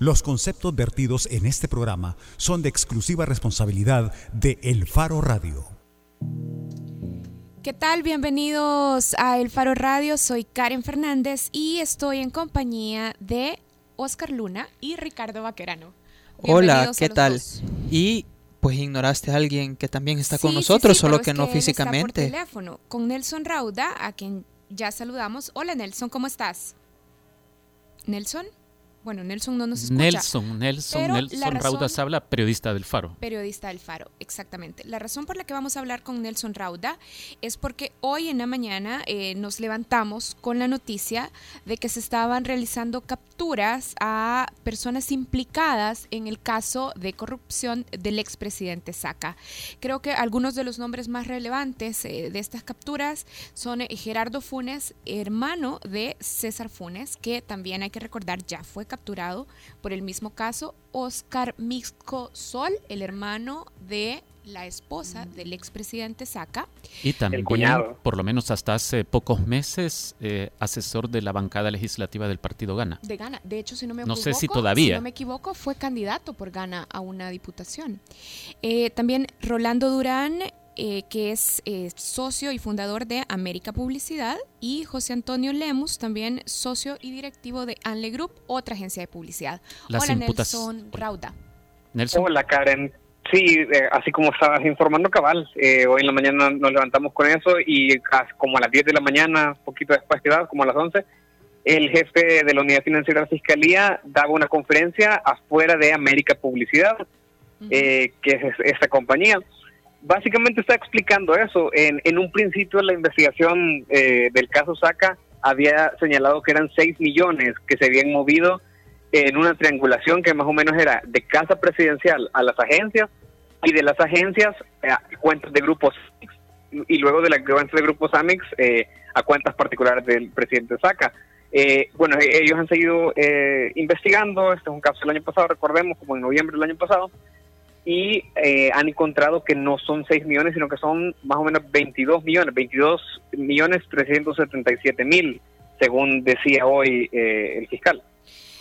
Los conceptos vertidos en este programa son de exclusiva responsabilidad de El Faro Radio. ¿Qué tal? Bienvenidos a El Faro Radio. Soy Karen Fernández y estoy en compañía de Oscar Luna y Ricardo Vaquerano. Hola, ¿qué tal? Y pues ignoraste a alguien que también está con nosotros, solo que, no físicamente. por teléfono, con Nelson Rauda, a quien ya saludamos. Hola Nelson, ¿cómo estás? Nelson. Bueno, Nelson no nos escucha. Nelson, Nelson, Nelson Rauda habla, periodista del Faro. Periodista del Faro, exactamente. La razón por la que vamos a hablar con Nelson Rauda es porque hoy en la mañana eh, nos levantamos con la noticia de que se estaban realizando capturas a personas implicadas en el caso de corrupción del expresidente Saca. Creo que algunos de los nombres más relevantes eh, de estas capturas son eh, Gerardo Funes, hermano de César Funes, que también hay que recordar ya fue capturado por el mismo caso Oscar Mixco Sol, el hermano de la esposa del expresidente Saca. Y también, por lo menos hasta hace pocos meses, eh, asesor de la bancada legislativa del partido Gana. De Gana. De hecho, si no me no sé si todavía. no me equivoco, fue candidato por Gana a una diputación. Eh, también Rolando Durán eh, que es eh, socio y fundador de América Publicidad, y José Antonio Lemus, también socio y directivo de Anle Group, otra agencia de publicidad. Hola, Nelson Rauda. Hola, Karen. Sí, eh, así como estabas informando, cabal, hoy en la mañana nos levantamos con eso y como a las 10 de la mañana, poquito después de como a las 11, el jefe de la Unidad Financiera de la Fiscalía daba una conferencia afuera de América Publicidad, que es esta compañía básicamente está explicando eso. En, en un principio la investigación eh, del caso Saca había señalado que eran 6 millones que se habían movido en una triangulación que más o menos era de casa presidencial a las agencias y de las agencias a cuentas de grupos y luego de las cuentas de grupos Amex eh, a cuentas particulares del presidente Saca. Eh, bueno, ellos han seguido investigando, este es un caso del año pasado, recordemos, como en noviembre del año pasado, y eh, han encontrado que no son 6 millones, sino que son más o menos 22 millones, 22 millones 377 mil, según decía hoy eh, el fiscal.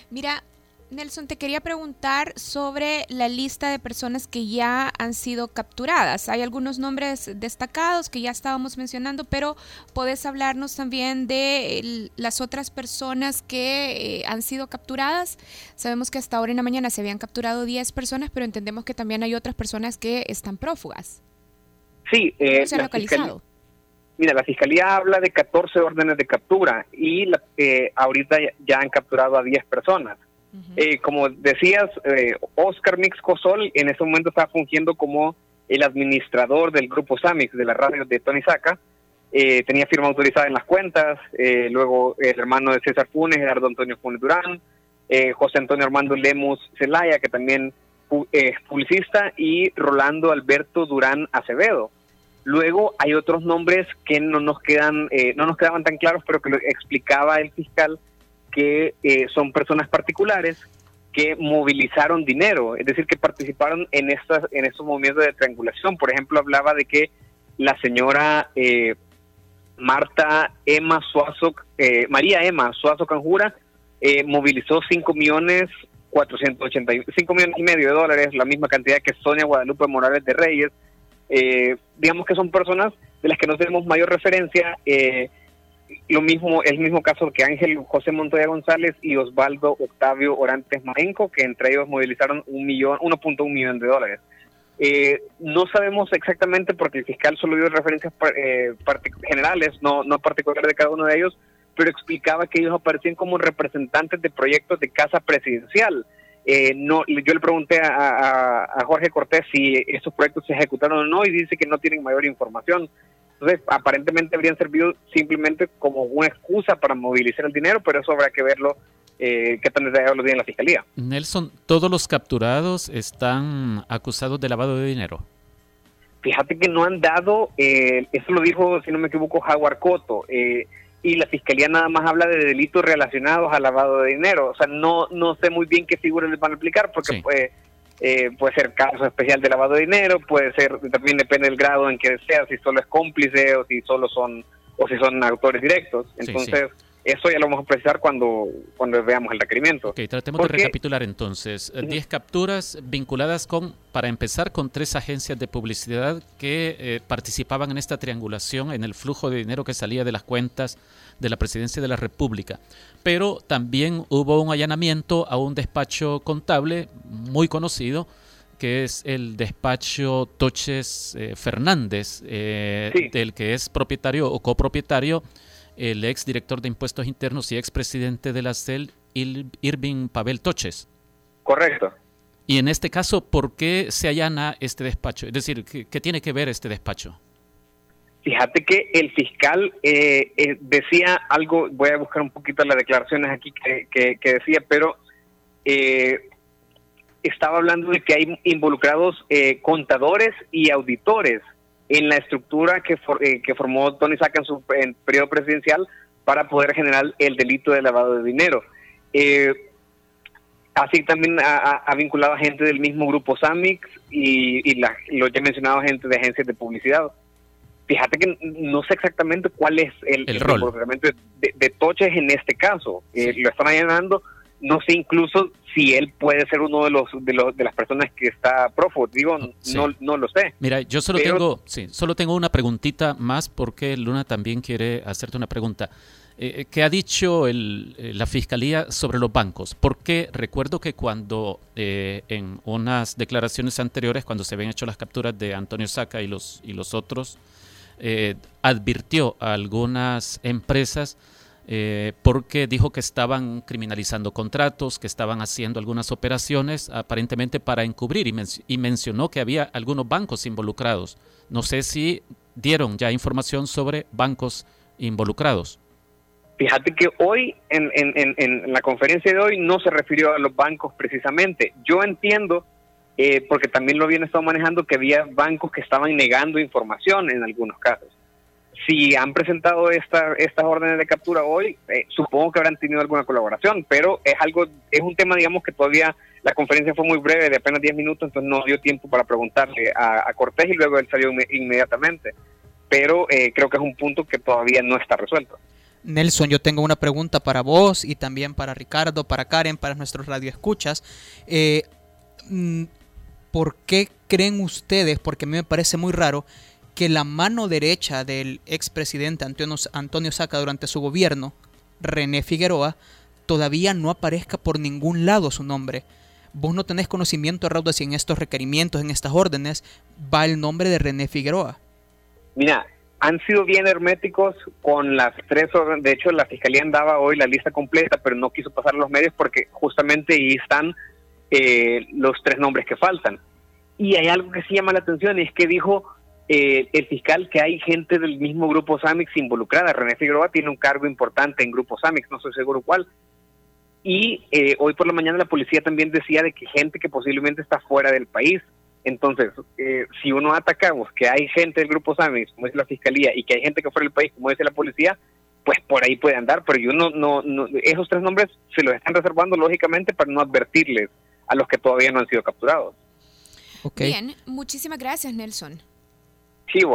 Mira, Nelson, te quería preguntar sobre la lista de personas que ya han sido capturadas. Hay algunos nombres destacados que ya estábamos mencionando, pero podés hablarnos también de las otras personas que eh, han sido capturadas. Sabemos que hasta ahora en la mañana se habían capturado 10 personas, pero entendemos que también hay otras personas que están prófugas. Sí, eh, se ha localizado? Mira, la fiscalía habla de 14 órdenes de captura y eh, ahorita ya han capturado a 10 personas. Eh, como decías, eh, Oscar Mix Cosol en ese momento estaba fungiendo como el administrador del grupo Samix de la radio de Tony Saca. Eh, tenía firma autorizada en las cuentas. luego el hermano de César Funes, Gerardo Antonio Funes Durán. José Antonio Armando Lemus Zelaya, que también es publicista. Y Rolando Alberto Durán Acevedo. Luego hay otros nombres que no nos quedan, no nos quedaban tan claros, pero que lo explicaba el fiscal que eh, son personas particulares que movilizaron dinero, es decir, que participaron en estas en estos movimientos de triangulación. Por ejemplo, hablaba de que la señora eh, Marta Emma Suazo, eh, María Emma Suazo Canjura, movilizó 5 millones 485 millones y medio de dólares, la misma cantidad que Sonia Guadalupe Morales de Reyes. digamos que son personas de las que no tenemos mayor referencia. Eh, lo mismo, el mismo caso que Ángel José Montoya González y Osvaldo Octavio Orantes Marenco, que entre ellos movilizaron un millón, 1.1 millón de dólares. Eh, no sabemos exactamente porque el fiscal solo dio referencias eh, generales, no, no particulares de cada uno de ellos, pero explicaba que ellos aparecían como representantes de proyectos de casa presidencial. Eh, no, yo le pregunté a, a Jorge Cortés si esos proyectos se ejecutaron o no y dice que no tienen mayor información. Entonces, aparentemente habrían servido simplemente como una excusa para movilizar el dinero, pero eso habrá que verlo eh, qué tan detallado lo tiene la fiscalía. Nelson, ¿todos los capturados están acusados de lavado de dinero? Fíjate que no han dado, eh, eso lo dijo, si no me equivoco, Jaguar Coto, eh, y la fiscalía nada más habla de delitos relacionados al lavado de dinero. O sea, no, no sé muy bien qué figuras les van a aplicar, porque pues eh, puede ser caso especial de lavado de dinero, puede ser, también depende del grado en que sea, si solo es cómplice o si solo son, o si son autores directos. Entonces, Eso ya lo vamos a precisar cuando, cuando veamos el requerimiento. Ok, tratemos de recapitular entonces. 10 capturas vinculadas con, para empezar, con tres agencias de publicidad que eh, participaban en esta triangulación en el flujo de dinero que salía de las cuentas de la Presidencia de la República. Pero también hubo un allanamiento a un despacho contable muy conocido, que es el despacho Toches eh, Fernández, eh, del que es propietario o copropietario el ex director de impuestos internos y ex presidente de la CEL, Irving Pavel Toches. Correcto. Y en este caso, ¿por qué se allana este despacho? Es decir, ¿qué, tiene que ver este despacho? Fíjate que el fiscal eh, decía algo, voy a buscar un poquito las declaraciones aquí que, decía, pero estaba hablando de que hay involucrados eh, contadores y auditores en la estructura que, eh, que formó Tony Saca en su periodo presidencial para poder generar el delito de lavado de dinero. Eh, así también ha, vinculado a gente del mismo grupo SAMIX y, y la, lo ya mencionado gente de agencias de publicidad. Fíjate que no sé exactamente cuál es el, el, rol de, Toches en este caso. lo están allanando no sé incluso si él puede ser uno de los de, los, de las personas que está prófugo. Digo, no, no lo sé. Mira, yo solo tengo, sí, solo tengo una preguntita más porque Luna también quiere hacerte una pregunta. Eh, eh, ¿Qué ha dicho el, eh, la fiscalía sobre los bancos? Porque recuerdo que cuando en unas declaraciones anteriores, cuando se habían hecho las capturas de Antonio Saca y los y los otros, advirtió a algunas empresas eh, porque dijo que estaban criminalizando contratos, que estaban haciendo algunas operaciones aparentemente para encubrir y, mencionó que había algunos bancos involucrados. No sé si dieron ya información sobre bancos involucrados. Fíjate que hoy, en, la conferencia de hoy, no se refirió a los bancos precisamente. Yo entiendo, eh, porque también lo habían estado manejando, que había bancos que estaban negando información en algunos casos si han presentado esta, estas órdenes de captura hoy, eh, supongo que habrán tenido alguna colaboración, pero es algo, es un tema, digamos, que todavía la conferencia fue muy breve, de apenas 10 minutos, entonces no dio tiempo para preguntarle a, Cortés y luego él salió inmediatamente. Pero eh, creo que es un punto que todavía no está resuelto. Nelson, yo tengo una pregunta para vos y también para Ricardo, para Karen, para nuestros radioescuchas. Eh, mm, ¿Por qué creen ustedes, porque a mí me parece muy raro, que la mano derecha del expresidente Antonio, Antonio Saca durante su gobierno, René Figueroa, todavía no aparezca por ningún lado su nombre. Vos no tenés conocimiento, Raúl, de si en estos requerimientos, en estas órdenes, va el nombre de René Figueroa. Mira, han sido bien herméticos con las tres órdenes. De hecho, la fiscalía andaba hoy la lista completa, pero no quiso pasar los medios porque justamente ahí están eh, los tres nombres que faltan. Y hay algo que sí llama la atención, y es que dijo eh, el fiscal que hay gente del mismo grupo Samix involucrada. René Figueroa tiene un cargo importante en grupo Samix, no estoy seguro cuál. Y eh, hoy por la mañana la policía también decía de que gente que posiblemente está fuera del país. Entonces, eh, si uno atacamos que hay gente del grupo Samix, como dice la fiscalía, y que hay gente que fuera del país, como dice la policía, pues por ahí puede andar. Pero yo no, no, no esos tres nombres se los están reservando lógicamente para no advertirles a los que todavía no han sido capturados. Bien, muchísimas gracias, Nelson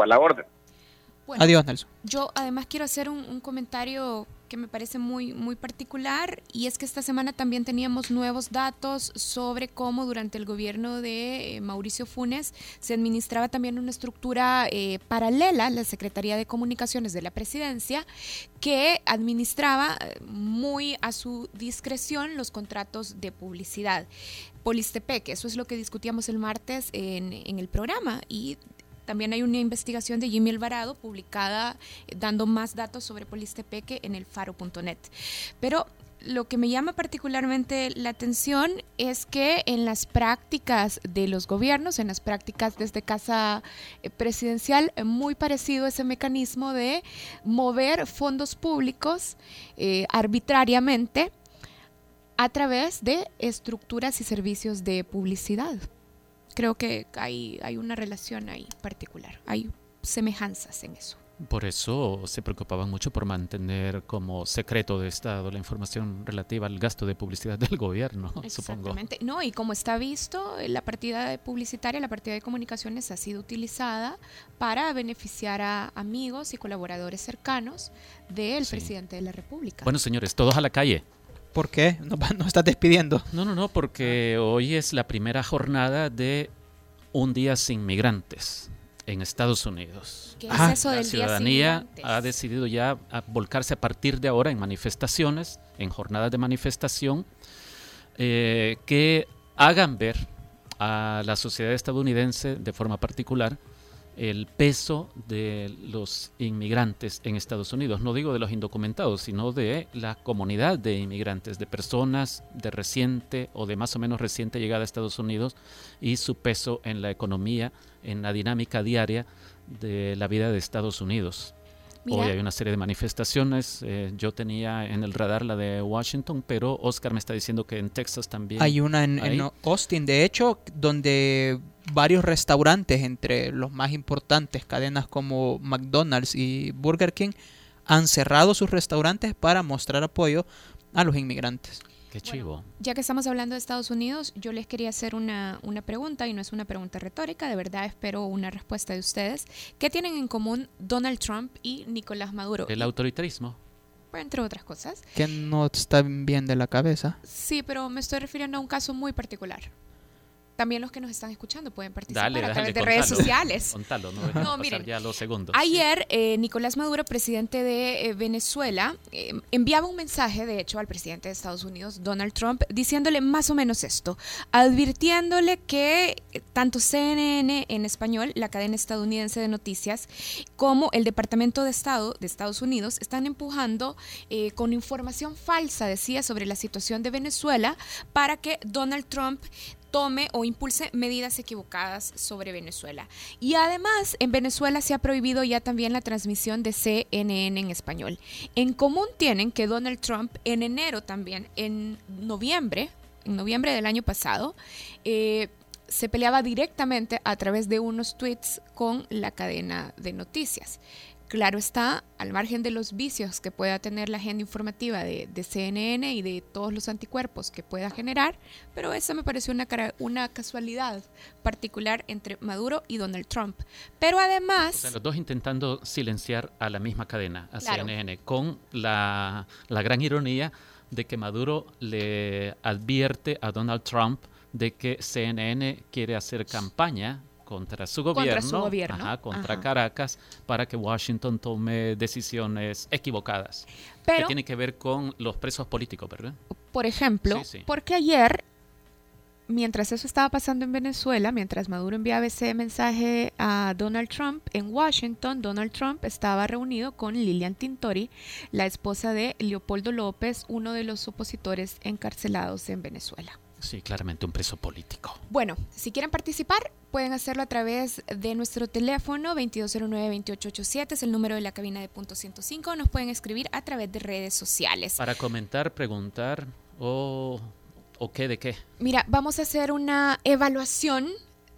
a la orden. Adiós, Nelson. Yo además quiero hacer un, comentario que me parece muy, muy particular y es que esta semana también teníamos nuevos datos sobre cómo durante el gobierno de eh, Mauricio Funes se administraba también una estructura eh, paralela, la Secretaría de Comunicaciones de la Presidencia, que administraba eh, muy a su discreción los contratos de publicidad. Polistepec, eso es lo que discutíamos el martes en, en el programa y también hay una investigación de Jimmy Alvarado publicada eh, dando más datos sobre Polistepeque en el faro.net. Pero lo que me llama particularmente la atención es que en las prácticas de los gobiernos, en las prácticas desde casa eh, presidencial, muy parecido ese mecanismo de mover fondos públicos eh, arbitrariamente a través de estructuras y servicios de publicidad creo que hay, hay una relación ahí particular, hay semejanzas en eso. Por eso se preocupaban mucho por mantener como secreto de Estado la información relativa al gasto de publicidad del gobierno, Exactamente. No, y como está visto, la partida publicitaria, la partida de comunicaciones ha sido utilizada para beneficiar a amigos y colaboradores cercanos del presidente de la República. Bueno, señores, todos a la calle. ¿Por qué? ¿No, no estás despidiendo? No, no, no, porque hoy es la primera jornada de Un Día Sin Migrantes en Estados Unidos. ¿Qué es ah, eso la ciudadanía ha decidido ya volcarse a partir de ahora en manifestaciones, en jornadas de manifestación, eh, que hagan ver a la sociedad estadounidense de forma particular el peso de los inmigrantes en Estados Unidos. No digo de los indocumentados, sino de la comunidad de inmigrantes, de personas de reciente o de más o menos reciente llegada a Estados Unidos y su peso en la economía, en la dinámica diaria de la vida de Estados Unidos. Hoy hay una serie de manifestaciones. Eh, yo tenía en el radar la de Washington, pero Oscar me está diciendo que en Texas también. Hay una en, Austin, de hecho, donde varios restaurantes, entre los más importantes, cadenas como McDonald's y Burger King, han cerrado sus restaurantes para mostrar apoyo a los inmigrantes. Qué chivo. ya que estamos hablando de Estados Unidos, yo les quería hacer una, una, pregunta y no es una pregunta retórica, de verdad espero una respuesta de ustedes. ¿Qué tienen en común Donald Trump y Nicolás Maduro? El autoritarismo. Entre otras cosas. Que no está bien de la cabeza. Sí, pero me estoy refiriendo a un caso muy particular también los que nos están escuchando pueden participar a través de redes sociales. no, miren, ya los segundos. Ayer eh, Nicolás Maduro, presidente de eh, Venezuela, eh, enviaba un mensaje, de hecho, al presidente de Estados Unidos, Donald Trump, diciéndole más o menos esto, advirtiéndole que tanto CNN en español, la cadena estadounidense de noticias, como el Departamento de Estado de Estados Unidos están empujando con información falsa, decía, sobre la situación de Venezuela para que Donald Trump tome o impulse medidas equivocadas sobre Venezuela. Y además, en Venezuela se ha prohibido ya también la transmisión de CNN en español. En común tienen que Donald Trump en enero también, en noviembre, en noviembre del año pasado, eh, se peleaba directamente a través de unos tweets con la cadena de noticias. Claro está, al margen de los vicios que pueda tener la agenda informativa de, CNN y de todos los anticuerpos que pueda generar, pero esa me pareció una, una casualidad particular entre Maduro y Donald Trump. Pero además... los dos intentando silenciar a la misma cadena, a CNN, con la, la gran ironía de que Maduro le advierte a Donald Trump de que CNN quiere hacer campaña contra su gobierno, contra, Caracas, para que Washington tome decisiones equivocadas. Pero, que tiene que ver con los presos políticos, ¿verdad? Por ejemplo, porque ayer, mientras eso estaba pasando en Venezuela, mientras Maduro enviaba ese mensaje a Donald Trump, en Washington, Donald Trump estaba reunido con Lilian Tintori, la esposa de Leopoldo López, uno de los opositores encarcelados en Venezuela. Sí, claramente un preso político. Bueno, si quieren participar, pueden hacerlo a través de nuestro teléfono 2209-2887, es el número de la cabina de punto 105. Nos pueden escribir a través de redes sociales. Para comentar, preguntar o, o qué de qué. Mira, vamos a hacer una evaluación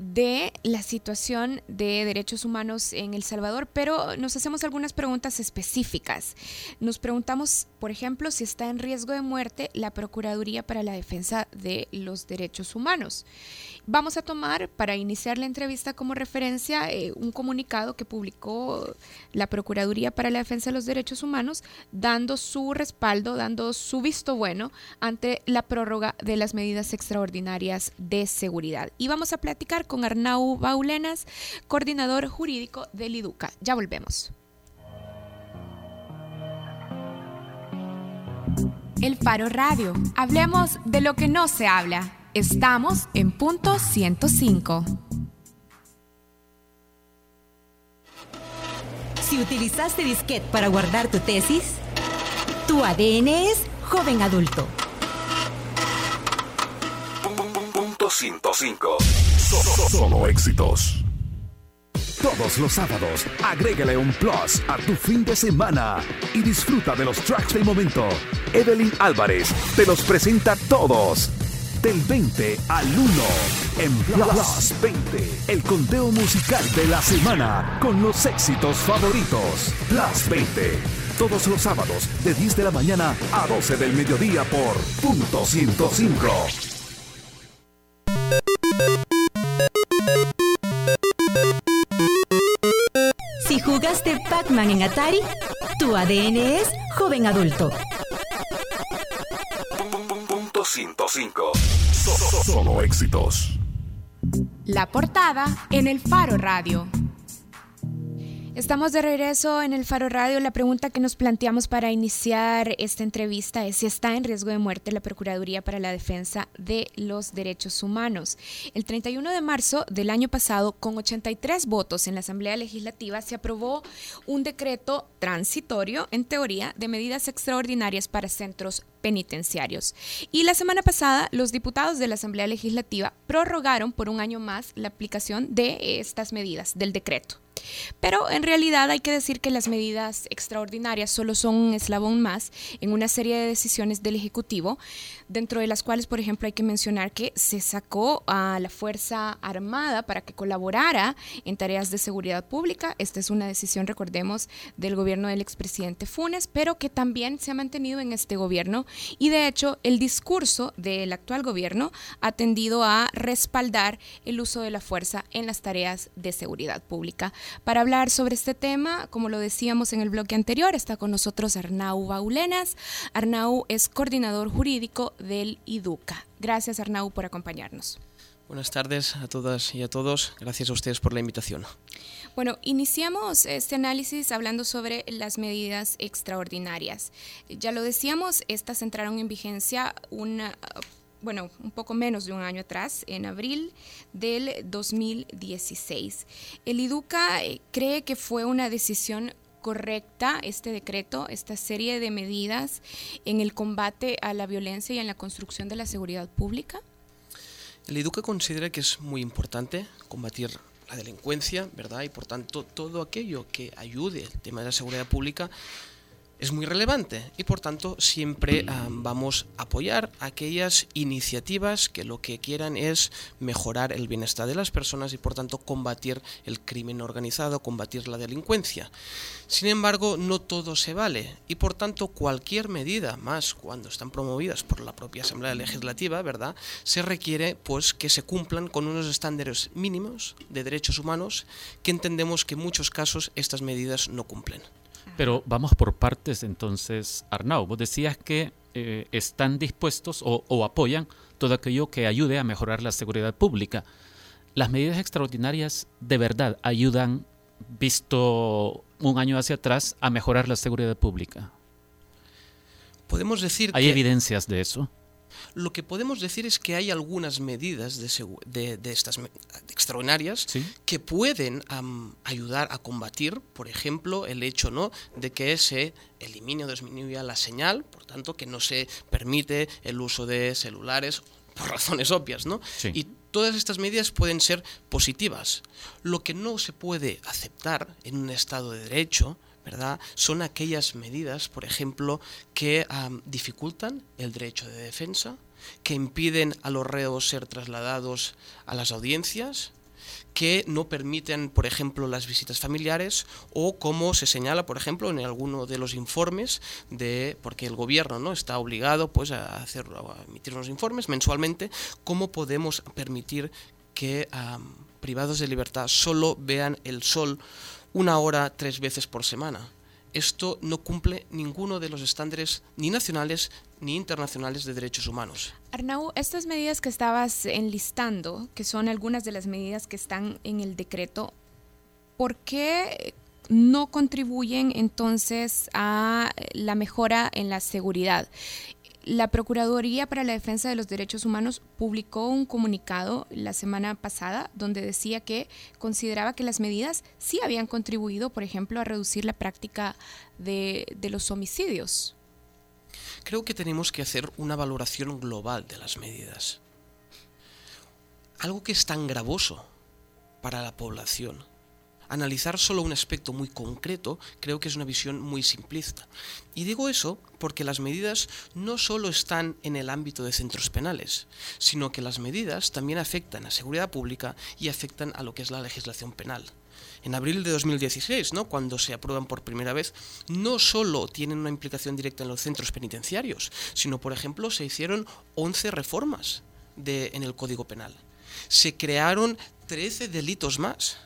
de la situación de derechos humanos en El Salvador, pero nos hacemos algunas preguntas específicas. Nos preguntamos, por ejemplo, si está en riesgo de muerte la Procuraduría para la Defensa de los Derechos Humanos. Vamos a tomar para iniciar la entrevista como referencia eh, un comunicado que publicó la Procuraduría para la Defensa de los Derechos Humanos, dando su respaldo, dando su visto bueno ante la prórroga de las medidas extraordinarias de seguridad. Y vamos a platicar con Arnau Baulenas, coordinador jurídico del IDUCA. Ya volvemos. El Faro Radio. Hablemos de lo que no se habla. Estamos en punto 105. Si utilizaste disquete para guardar tu tesis, tu ADN es joven adulto. Punto 105. Solo éxitos. Todos los sábados, agrégale un plus a tu fin de semana y disfruta de los tracks del momento. Evelyn Álvarez te los presenta todos Del 20 al 1 en Plus 20. El conteo musical de la semana con los éxitos favoritos. Plus 20. Todos los sábados de 10 de la mañana a 12 del mediodía por punto 105. Si jugaste Pac-Man en Atari, tu ADN es joven adulto. Punto 105. Solo éxitos. La portada en el Faro Radio. Estamos de regreso en el Faro Radio. La pregunta que nos planteamos para iniciar esta entrevista es si está en riesgo de muerte la Procuraduría para la Defensa de los Derechos Humanos. El 31 de marzo del año pasado, con 83 votos en la Asamblea Legislativa, se aprobó un decreto transitorio, en teoría, de medidas extraordinarias para centros penitenciarios. Y la semana pasada, los diputados de la Asamblea Legislativa prorrogaron por un año más la aplicación de estas medidas del decreto. Pero en realidad hay que decir que las medidas extraordinarias solo son un eslabón más en una serie de decisiones del Ejecutivo, dentro de las cuales, por ejemplo, hay que mencionar que se sacó a la Fuerza Armada para que colaborara en tareas de seguridad pública. Esta es una decisión, recordemos, del gobierno del expresidente Funes, pero que también se ha mantenido en este gobierno. Y de hecho, el discurso del actual gobierno ha tendido a respaldar el uso de la fuerza en las tareas de seguridad pública. Para hablar sobre este tema, como lo decíamos en el bloque anterior, está con nosotros Arnau Baulenas. Arnau es coordinador jurídico del IDUCA. Gracias Arnau por acompañarnos. Buenas tardes a todas y a todos. Gracias a ustedes por la invitación. Bueno, iniciamos este análisis hablando sobre las medidas extraordinarias. Ya lo decíamos, estas entraron en vigencia una bueno, un poco menos de un año atrás, en abril del 2016. El IDUCA eh, cree que fue una decisión correcta este decreto, esta serie de medidas en el combate a la violencia y en la construcción de la seguridad pública? El IDUCA considera que es muy importante combatir la delincuencia, ¿verdad? Y por tanto todo aquello que ayude al tema de la seguridad pública es muy relevante y por tanto siempre vamos a apoyar aquellas iniciativas que lo que quieran es mejorar el bienestar de las personas y por tanto combatir el crimen organizado, combatir la delincuencia. Sin embargo, no todo se vale y por tanto cualquier medida, más cuando están promovidas por la propia Asamblea Legislativa, ¿verdad? Se requiere pues que se cumplan con unos estándares mínimos de derechos humanos que entendemos que en muchos casos estas medidas no cumplen. Pero vamos por partes entonces, Arnau. Vos decías que eh, están dispuestos o, apoyan todo aquello que ayude a mejorar la seguridad pública. ¿Las medidas extraordinarias de verdad ayudan, visto un año hacia atrás, a mejorar la seguridad pública? Podemos decir ¿Hay evidencias de eso? Lo que podemos decir es que hay algunas medidas de, estas extraordinarias que pueden ayudar a combatir, por ejemplo, el hecho ¿no? de que se elimine o disminuya la señal, por tanto, que no se permite el uso de celulares por razones obvias, ¿no? Y todas estas medidas pueden ser positivas. Lo que no se puede aceptar en un Estado de Derecho ¿verdad? Son aquellas medidas, por ejemplo, que dificultan el derecho de defensa, que impiden a los reos ser trasladados a las audiencias, que no permiten, por ejemplo, las visitas familiares o como se señala, por ejemplo, en alguno de los informes de porque el gobierno no está obligado pues a hacer a emitir unos informes mensualmente, cómo podemos permitir que privados de libertad solo vean el sol una hora tres veces por semana. Esto no cumple ninguno de los estándares ni nacionales ni internacionales de derechos humanos. Arnau, estas medidas que estabas enlistando, que son algunas de las medidas que están en el decreto, ¿por qué no contribuyen entonces a la mejora en la seguridad? La Procuraduría para la Defensa de los Derechos Humanos publicó un comunicado la semana pasada donde decía que consideraba que las medidas sí habían contribuido, por ejemplo, a reducir la práctica de, los homicidios. Creo que tenemos que hacer una valoración global de las medidas. Algo que es tan gravoso para la población, analizar solo un aspecto muy concreto creo que es una visión muy simplista. Y digo eso porque las medidas no solo están en el ámbito de centros penales, sino que las medidas también afectan a seguridad pública y afectan a lo que es la legislación penal en abril de 2016, ¿no? cuando se aprueban por primera vez, no solo tienen una implicación directa en los centros penitenciarios, sino, por ejemplo, se hicieron 11 reformas en el Código Penal. Se crearon 13 delitos más.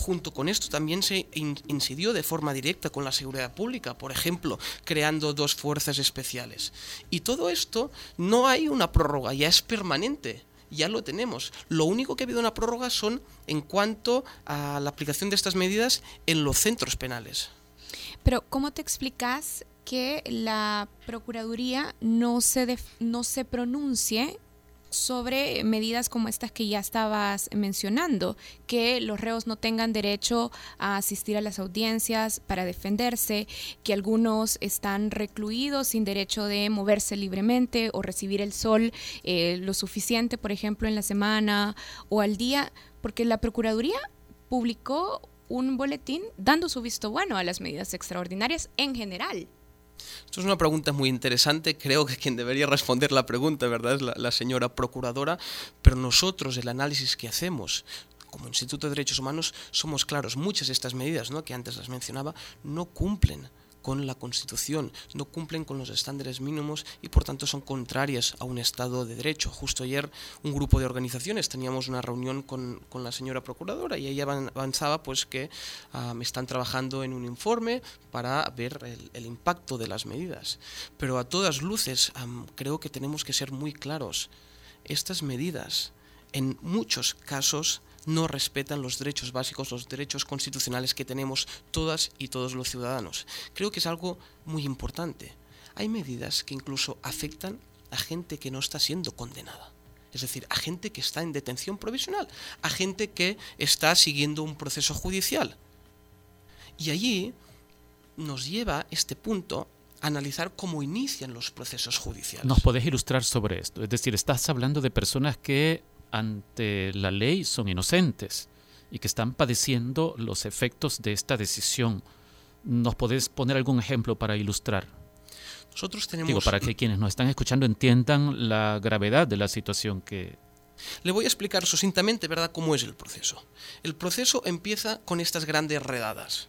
Junto con esto también se incidió de forma directa con la seguridad pública, por ejemplo, creando dos fuerzas especiales. Y todo esto no hay una prórroga, ya es permanente ya lo tenemos. Lo único que ha habido una prórroga son en cuanto a la aplicación de estas medidas en los centros penales. Pero, ¿cómo te explicas que la Procuraduría no se, no se pronuncie sobre medidas como estas que ya estabas mencionando, que los reos no tengan derecho a asistir a las audiencias para defenderse, que algunos están recluidos sin derecho de moverse libremente o recibir el sol eh, lo suficiente, por ejemplo, en la semana o al día, porque la Procuraduría publicó un boletín dando su visto bueno a las medidas extraordinarias en general. Esto es una pregunta muy interesante. Creo que quien debería responder la pregunta, ¿verdad?, es la, señora procuradora. Pero nosotros, el análisis que hacemos como Instituto de Derechos Humanos, somos claros. Muchas de estas medidas, ¿no?, que antes las mencionaba, no cumplen con la Constitución, no cumplen con los estándares mínimos y por tanto son contrarias a un Estado de Derecho. Justo ayer un grupo de organizaciones teníamos una reunión con, la señora Procuradora y ella avanzaba pues que me están trabajando en un informe para ver el, impacto de las medidas. Pero a todas luces creo que tenemos que ser muy claros. Estas medidas en muchos casos no respetan los derechos básicos, los derechos constitucionales que tenemos todas y todos los ciudadanos. Creo que es algo muy importante. Hay medidas que incluso afectan a gente que no está siendo condenada. Es decir, a gente que está en detención provisional, a gente que está siguiendo un proceso judicial. Y allí nos lleva este punto analizar cómo inician los procesos judiciales. ¿Nos podés ilustrar sobre esto? Es decir, estás hablando de personas que ante la ley son inocentes y que están padeciendo los efectos de esta decisión. ¿Nos podés poner algún ejemplo para ilustrar? Nosotros tenemos... Digo, para que quienes nos están escuchando entiendan la gravedad de la situación que... Le voy a explicar sucintamente, ¿verdad?, cómo es el proceso. El proceso empieza con estas grandes redadas.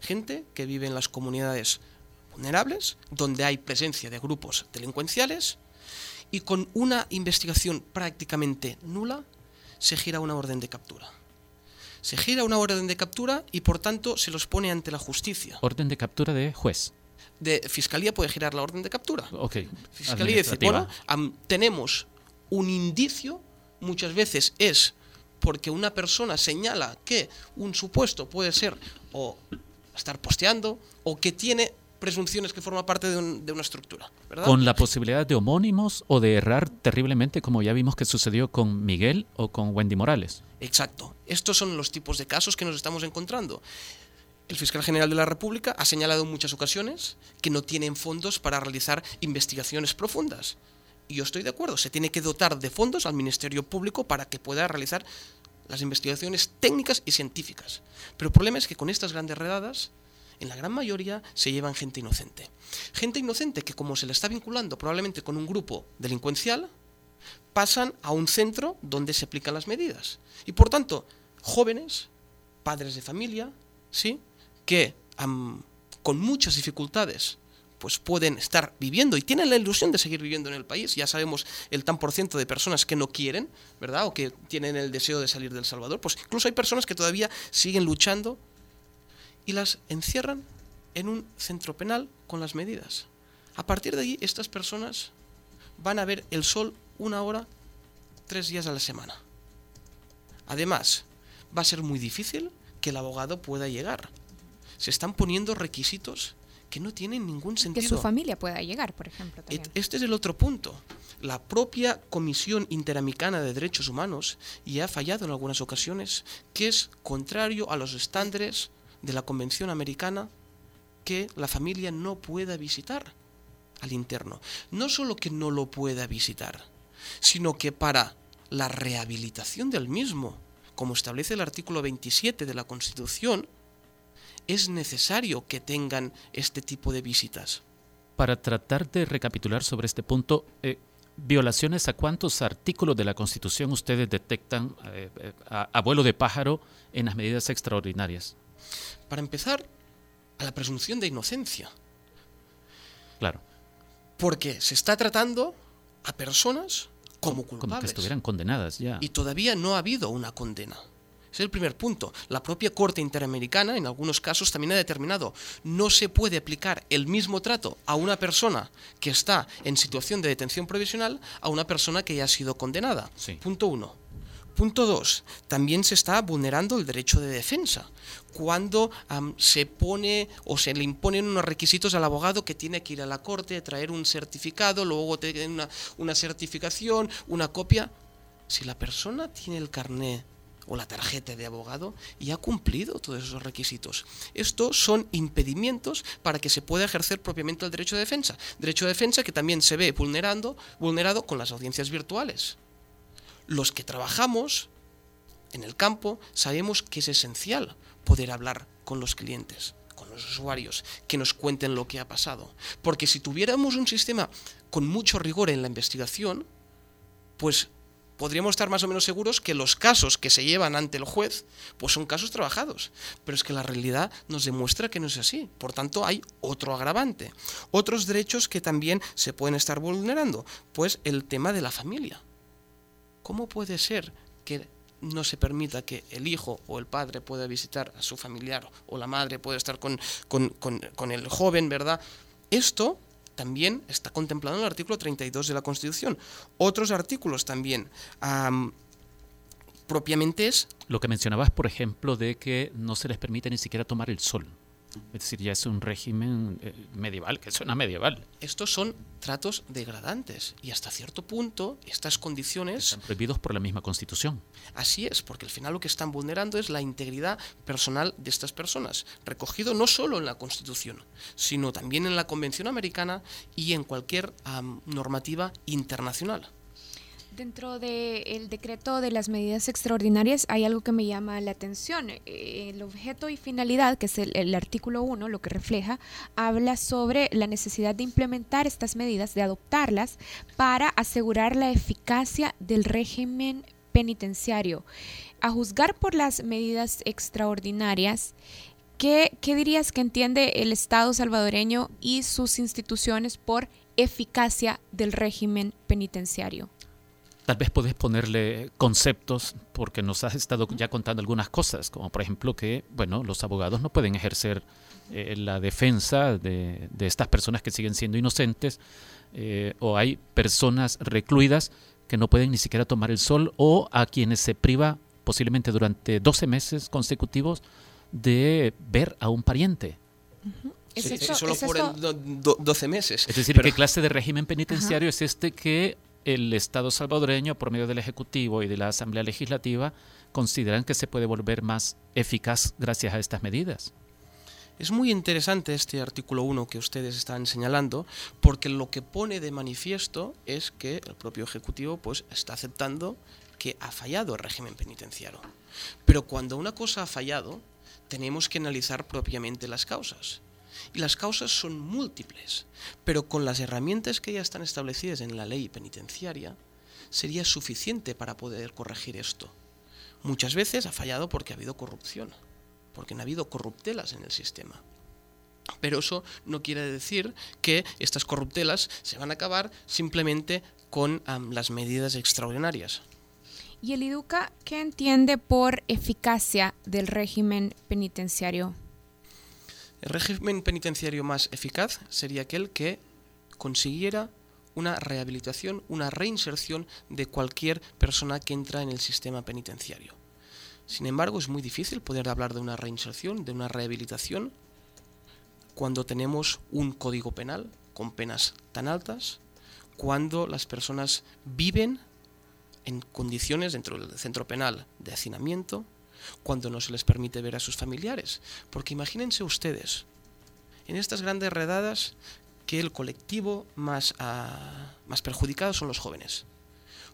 Gente que vive en las comunidades vulnerables, donde hay presencia de grupos delincuenciales, y con una investigación prácticamente nula se gira una orden de captura. Se gira una orden de captura y por tanto se los pone ante la justicia. Orden de captura de juez. De fiscalía puede girar la orden de captura. Ok. Fiscalía dice, bueno, tenemos un indicio, muchas veces es porque una persona señala que un supuesto puede ser o estar posteando o que tiene presunciones que forma parte de, una estructura. Con la posibilidad de homónimos o de errar terriblemente, como ya vimos que sucedió con Miguel o con Wendy Morales. Exacto. Estos son los tipos de casos que nos estamos encontrando. El fiscal general de la República ha señalado en muchas ocasiones que no tienen fondos para realizar investigaciones profundas. Y yo estoy de acuerdo, se tiene que dotar de fondos al Ministerio Público para que pueda realizar las investigaciones técnicas y científicas. Pero el problema es que con estas grandes redadas en la gran mayoría se llevan gente inocente. Gente inocente que como se le está vinculando probablemente con un grupo delincuencial, pasan a un centro donde se aplican las medidas. Y por tanto, jóvenes, padres de familia, ¿sí? que con muchas dificultades pues pueden estar viviendo y tienen la ilusión de seguir viviendo en el país. Ya sabemos el tan por ciento de personas que no quieren, ¿verdad? O que tienen el deseo de salir del Salvador. Pues incluso hay personas que todavía siguen luchando y las encierran en un centro penal con las medidas. A partir de allí, estas personas van a ver el sol una hora, tres días a la semana. Además, va a ser muy difícil que el abogado pueda llegar. Se están poniendo requisitos que no tienen ningún sentido. Que su familia pueda llegar, por ejemplo. Este es el otro punto. La propia Comisión Interamericana de Derechos Humanos ya ha fallado en algunas ocasiones que es contrario a los estándares de la Convención Americana que la familia no pueda visitar al interno. No solo que no lo pueda visitar, sino que para la rehabilitación del mismo, como establece el artículo 27 de la Constitución, es necesario que tengan este tipo de visitas. Para tratar de recapitular sobre este punto, eh, ¿violaciones a cuántos artículos de la Constitución ustedes detectan eh, eh, a, vuelo de pájaro en las medidas extraordinarias? Para empezar, a la presunción de inocencia. Claro. Porque se está tratando a personas como culpables. Como que estuvieran condenadas ya. Y todavía no ha habido una condena. Es el primer punto. La propia Corte Interamericana, en algunos casos, también ha determinado no se puede aplicar el mismo trato a una persona que está en situación de detención provisional a una persona que ya ha sido condenada. Punto uno. Punto dos, también se está vulnerando el derecho de defensa. Cuando se pone o se le imponen unos requisitos al abogado que tiene que ir a la corte, traer un certificado, luego tener una, una certificación, una copia. Si la persona tiene el carné o la tarjeta de abogado y ha cumplido todos esos requisitos. Estos son impedimentos para que se pueda ejercer propiamente el derecho de defensa. Derecho de defensa que también se ve vulnerando, vulnerado con las audiencias virtuales. Los que trabajamos en el campo sabemos que es esencial poder hablar con los clientes, con los usuarios, que nos cuenten lo que ha pasado. Porque si tuviéramos un sistema con mucho rigor en la investigación, pues podríamos estar más o menos seguros que los casos que se llevan ante el juez pues son casos trabajados. Pero es que la realidad nos demuestra que no es así. Por tanto, hay otro agravante. Otros derechos que también se pueden estar vulnerando, pues el tema de la familia. ¿Cómo puede ser que no se permita que el hijo o el padre pueda visitar a su familiar o la madre pueda estar con, con, con el joven, ¿verdad? Esto también está contemplado en el artículo 32 de la Constitución. Otros artículos también. propiamente es... Lo que mencionabas, por ejemplo, de que no se les permite ni siquiera tomar el sol. Es decir, ya es un régimen eh, medieval, que suena medieval. Estos son tratos degradantes y hasta cierto punto estas condiciones... Están prohibidos por la misma Constitución. Así es, porque al final lo que están vulnerando es la integridad personal de estas personas, recogido no solo en la Constitución, sino también en la Convención Americana y en cualquier normativa internacional. Dentro del decreto de las medidas extraordinarias hay algo que me llama la atención. Eh, el objeto y finalidad, que es el, artículo 1, lo que refleja, habla sobre la necesidad de implementar estas medidas, de adoptarlas para asegurar la eficacia del régimen penitenciario. A juzgar por las medidas extraordinarias, ¿qué, qué dirías que entiende el Estado salvadoreño y sus instituciones por eficacia del régimen penitenciario? Tal vez podés ponerle conceptos porque nos has estado ya contando algunas cosas, como por ejemplo que, bueno, los abogados no pueden ejercer eh, la defensa de, estas personas que siguen siendo inocentes, eh, o hay personas recluidas que no pueden ni siquiera tomar el sol, o a quienes se priva posiblemente durante 12 meses consecutivos de ver a un pariente. solo por 12 meses. Es decir, ¿qué clase de régimen penitenciario es este que el Estado salvadoreño, por medio del Ejecutivo y de la Asamblea Legislativa, consideran que se puede volver más eficaz gracias a estas medidas. Es muy interesante este artículo 1 que ustedes están señalando, porque lo que pone de manifiesto es que el propio Ejecutivo pues, está aceptando que ha fallado el régimen penitenciario. Pero cuando una cosa ha fallado, tenemos que analizar propiamente las causas. Y las causas son múltiples, pero con las herramientas que ya están establecidas en la ley penitenciaria, sería suficiente para poder corregir esto. Muchas veces ha fallado porque ha habido corrupción, porque ha habido corruptelas en el sistema. Pero eso no quiere decir que estas corruptelas se van a acabar simplemente con las medidas extraordinarias. ¿Y el IDUCA qué entiende por eficacia del régimen penitenciario? El régimen penitenciario más eficaz sería aquel que consiguiera una rehabilitación, una reinserción de cualquier persona que entra en el sistema penitenciario. Sin embargo, es muy difícil poder hablar de una reinserción, de una rehabilitación, cuando tenemos un código penal con penas tan altas, cuando las personas viven en condiciones dentro del centro penal de hacinamiento, cuando no se les permite ver a sus familiares. Porque imagínense ustedes, en estas grandes redadas, que el colectivo más, ah, más perjudicado son los jóvenes.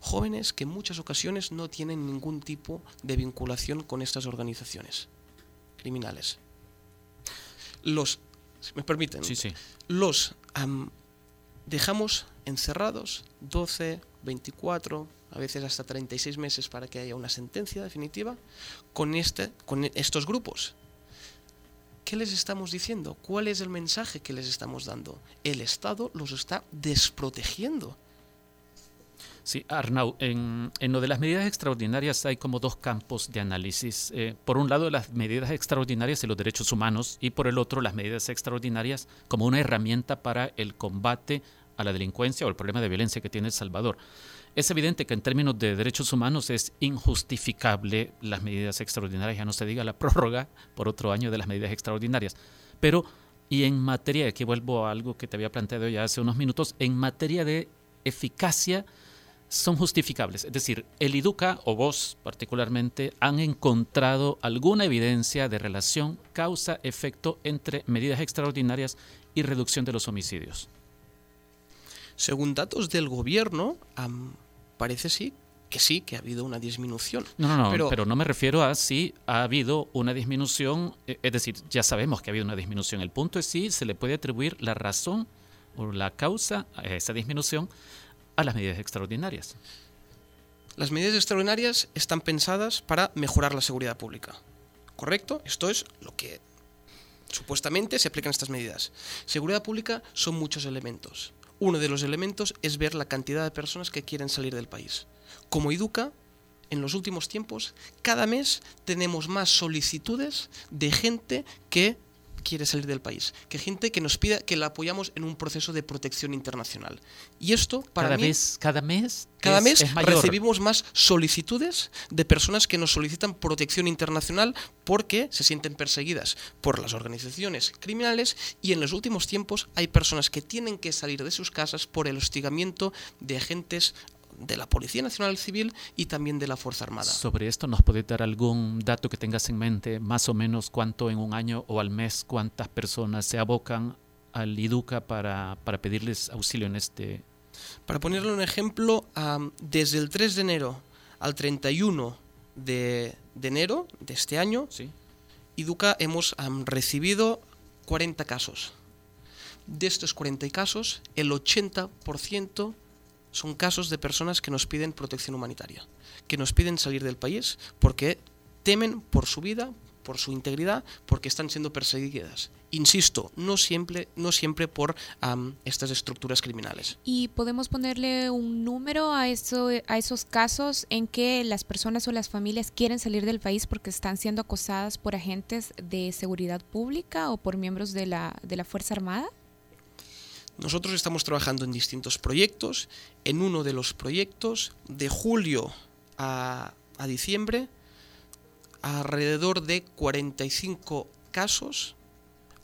jóvenes que en muchas ocasiones no tienen ningún tipo de vinculación con estas organizaciones criminales. Los, si me permiten, los dejamos encerrados 12, 24, a veces hasta 36 meses para que haya una sentencia definitiva con, este, con estos grupos. ¿Qué les estamos diciendo? ¿Cuál es el mensaje que les estamos dando? El Estado los está desprotegiendo. Sí, Arnau, en, lo de las medidas extraordinarias hay como dos campos de análisis. Eh, por un lado, las medidas extraordinarias y los derechos humanos y por el otro, las medidas extraordinarias como una herramienta para el combate a la delincuencia o el problema de violencia que tiene El Salvador. Es evidente que en términos de derechos humanos es injustificable las medidas extraordinarias, ya no se diga la prórroga por otro año de las medidas extraordinarias. Pero, y en materia, aquí vuelvo a algo que te había planteado ya hace unos minutos, en materia de eficacia son justificables. Es decir, el IDUCA o vos particularmente han encontrado alguna evidencia de relación causa-efecto entre medidas extraordinarias y reducción de los homicidios. Según datos del gobierno, parece sí que sí, que ha habido una disminución. No, no, no, pero, no me refiero a si ha habido una disminución, e, es decir, ya sabemos que ha habido una disminución. El punto es si se le puede atribuir la razón o la causa a esa disminución a las medidas extraordinarias. Las medidas extraordinarias están pensadas para mejorar la seguridad pública. ¿Correcto? Esto es lo que supuestamente se aplican estas medidas. Seguridad pública son muchos elementos. Uno de los elementos es ver la cantidad de personas que quieren salir del país. Como Educa, en los últimos tiempos, cada mes tenemos más solicitudes de gente que quiere salir del país, que gente que nos pida que la apoyamos en un proceso de protección internacional. Y esto para cada mí, cada mes cada mes recibimos más solicitudes de personas que nos solicitan protección internacional porque se sienten perseguidas por las organizaciones criminales y en los últimos tiempos hay personas que tienen que salir de sus casas por el hostigamiento de agentes de la Policía Nacional Civil y también de la Fuerza Armada. Sobre esto, ¿nos puede dar algún dato que tengas en mente, más o menos cuánto en un año o al mes, cuántas personas se abocan al IDUCA para, para pedirles auxilio en este? Para ponerle un ejemplo, desde el 3 de enero al 31 de, de enero de este año, ¿Sí? IDUCA hemos recibido 40 casos. De estos 40 casos, el 80% son casos de personas que nos piden protección humanitaria, que nos piden salir del país porque temen por su vida, por su integridad, porque están siendo perseguidas. Insisto, no siempre, no siempre por estas estructuras criminales. ¿Y podemos ponerle un número a, eso, a esos casos en que las personas o las familias quieren salir del país porque están siendo acosadas por agentes de seguridad pública o por miembros de la Fuerza Armada? Nosotros estamos trabajando en distintos proyectos. En uno de los proyectos, de julio a, diciembre, alrededor de 45 casos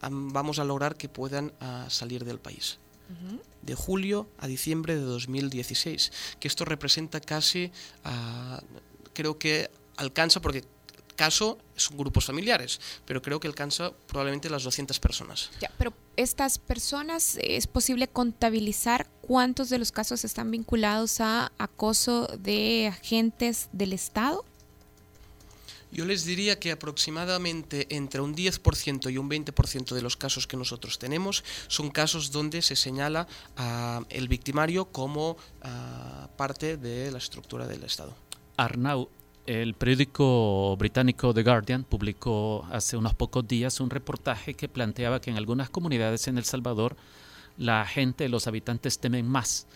vamos a lograr que puedan ah, salir del país. De julio a diciembre de 2016. Que esto representa casi, ah, creo que alcanza, porque caso son grupos familiares, pero creo que alcanza probablemente las 200 personas. Ya, pero estas personas, ¿es posible contabilizar cuántos de los casos están vinculados a acoso de agentes del Estado? Yo les diría que aproximadamente entre un 10% y un 20% de los casos que nosotros tenemos son casos donde se señala al victimario como parte de la estructura del Estado. Arnau, el periódico británico The Guardian publicó hace unos pocos días un reportaje que planteaba que en algunas comunidades en El Salvador la gente, los habitantes temen más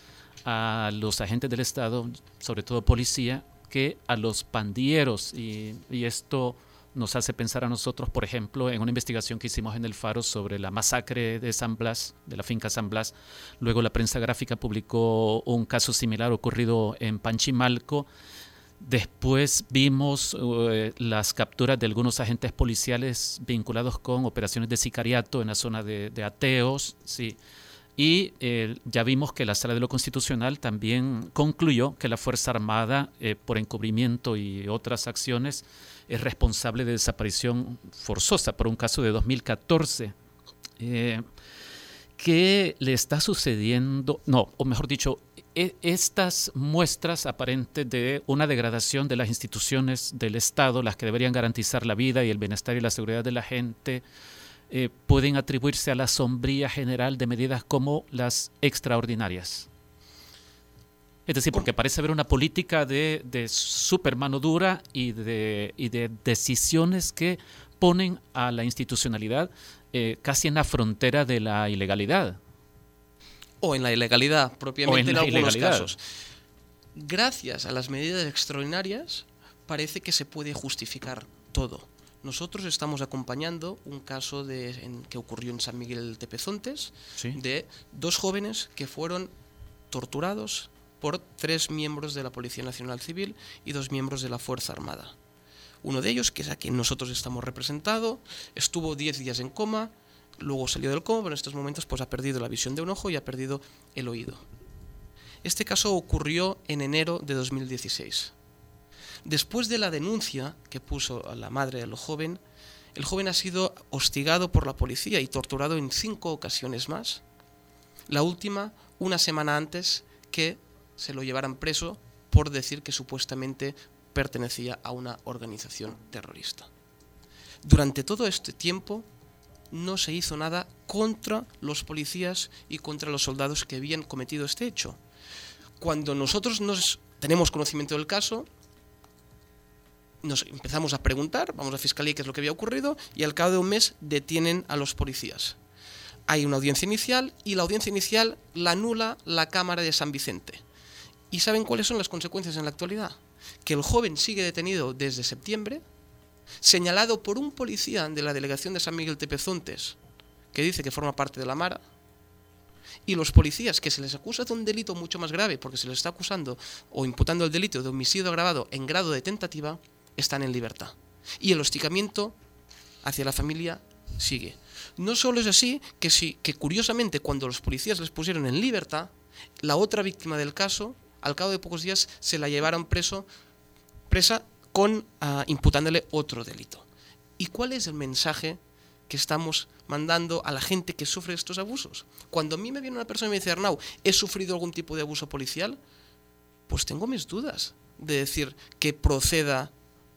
a los agentes del Estado, sobre todo policía, que a los pandilleros. Y, y, esto nos hace pensar a nosotros, por ejemplo, en una investigación que hicimos en el Faro sobre la masacre de San Blas, de la finca San Blas. Luego la prensa gráfica publicó un caso similar ocurrido en Panchimalco Después vimos eh, las capturas de algunos agentes policiales vinculados con operaciones de sicariato en la zona de, ateos, sí. Y eh, ya vimos que la Sala de lo Constitucional también concluyó que la Fuerza Armada, eh, por encubrimiento y otras acciones, es responsable de desaparición forzosa por un caso de 2014. ¿Qué le está sucediendo? No, o mejor dicho, estas muestras aparentes de una degradación de las instituciones del Estado, las que deberían garantizar la vida y el bienestar y la seguridad de la gente, eh, pueden atribuirse a la sombría general de medidas como las extraordinarias. Es decir, porque parece haber una política de, super mano dura y de, y de decisiones que ponen a la institucionalidad eh, casi en la frontera de la ilegalidad. O en la ilegalidad, propiamente en, algunos casos. Gracias a las medidas extraordinarias, parece que se puede justificar todo. Nosotros estamos acompañando un caso de, que ocurrió en San Miguel de Pezontes de dos jóvenes que fueron torturados por tres miembros de la Policía Nacional Civil y dos miembros de la Fuerza Armada. Uno de ellos, que es a quien nosotros estamos representado, estuvo 10 días en coma, luego salió del coma, pero en estos momentos pues, ha perdido la visión de un ojo y ha perdido el oído. Este caso ocurrió en enero de 2016. Después de la denuncia que puso la madre del joven, el joven ha sido hostigado por la policía y torturado en cinco ocasiones más. La última, una semana antes que se lo llevaran preso por decir que supuestamente pertenecía a una organización terrorista. Durante todo este tiempo no se hizo nada contra los policías y contra los soldados que habían cometido este hecho. Cuando nosotros nos tenemos conocimiento del caso, nos empezamos a preguntar, vamos a fiscalía qué es lo que había ocurrido y al cabo de un mes detienen a los policías. Hay una audiencia inicial y la audiencia inicial la anula la Cámara de San Vicente. ¿Y saben cuáles son las consecuencias en la actualidad? Que el joven sigue detenido desde septiembre, señalado por un policía de la delegación de San Miguel Tepezontes, que dice que forma parte de la Mara, y los policías que se les acusa de un delito mucho más grave, porque se les está acusando o imputando el delito de homicidio agravado en grado de tentativa, están en libertad. Y el hostigamiento hacia la familia sigue. No solo es así, que, sí, que curiosamente cuando los policías les pusieron en libertad, la otra víctima del caso al cabo de pocos días se la llevaron preso, presa con ah, imputándole otro delito. ¿Y cuál es el mensaje que estamos mandando a la gente que sufre estos abusos? Cuando a mí me viene una persona y me dice, Arnau, ¿he sufrido algún tipo de abuso policial? Pues tengo mis dudas de decir que proceda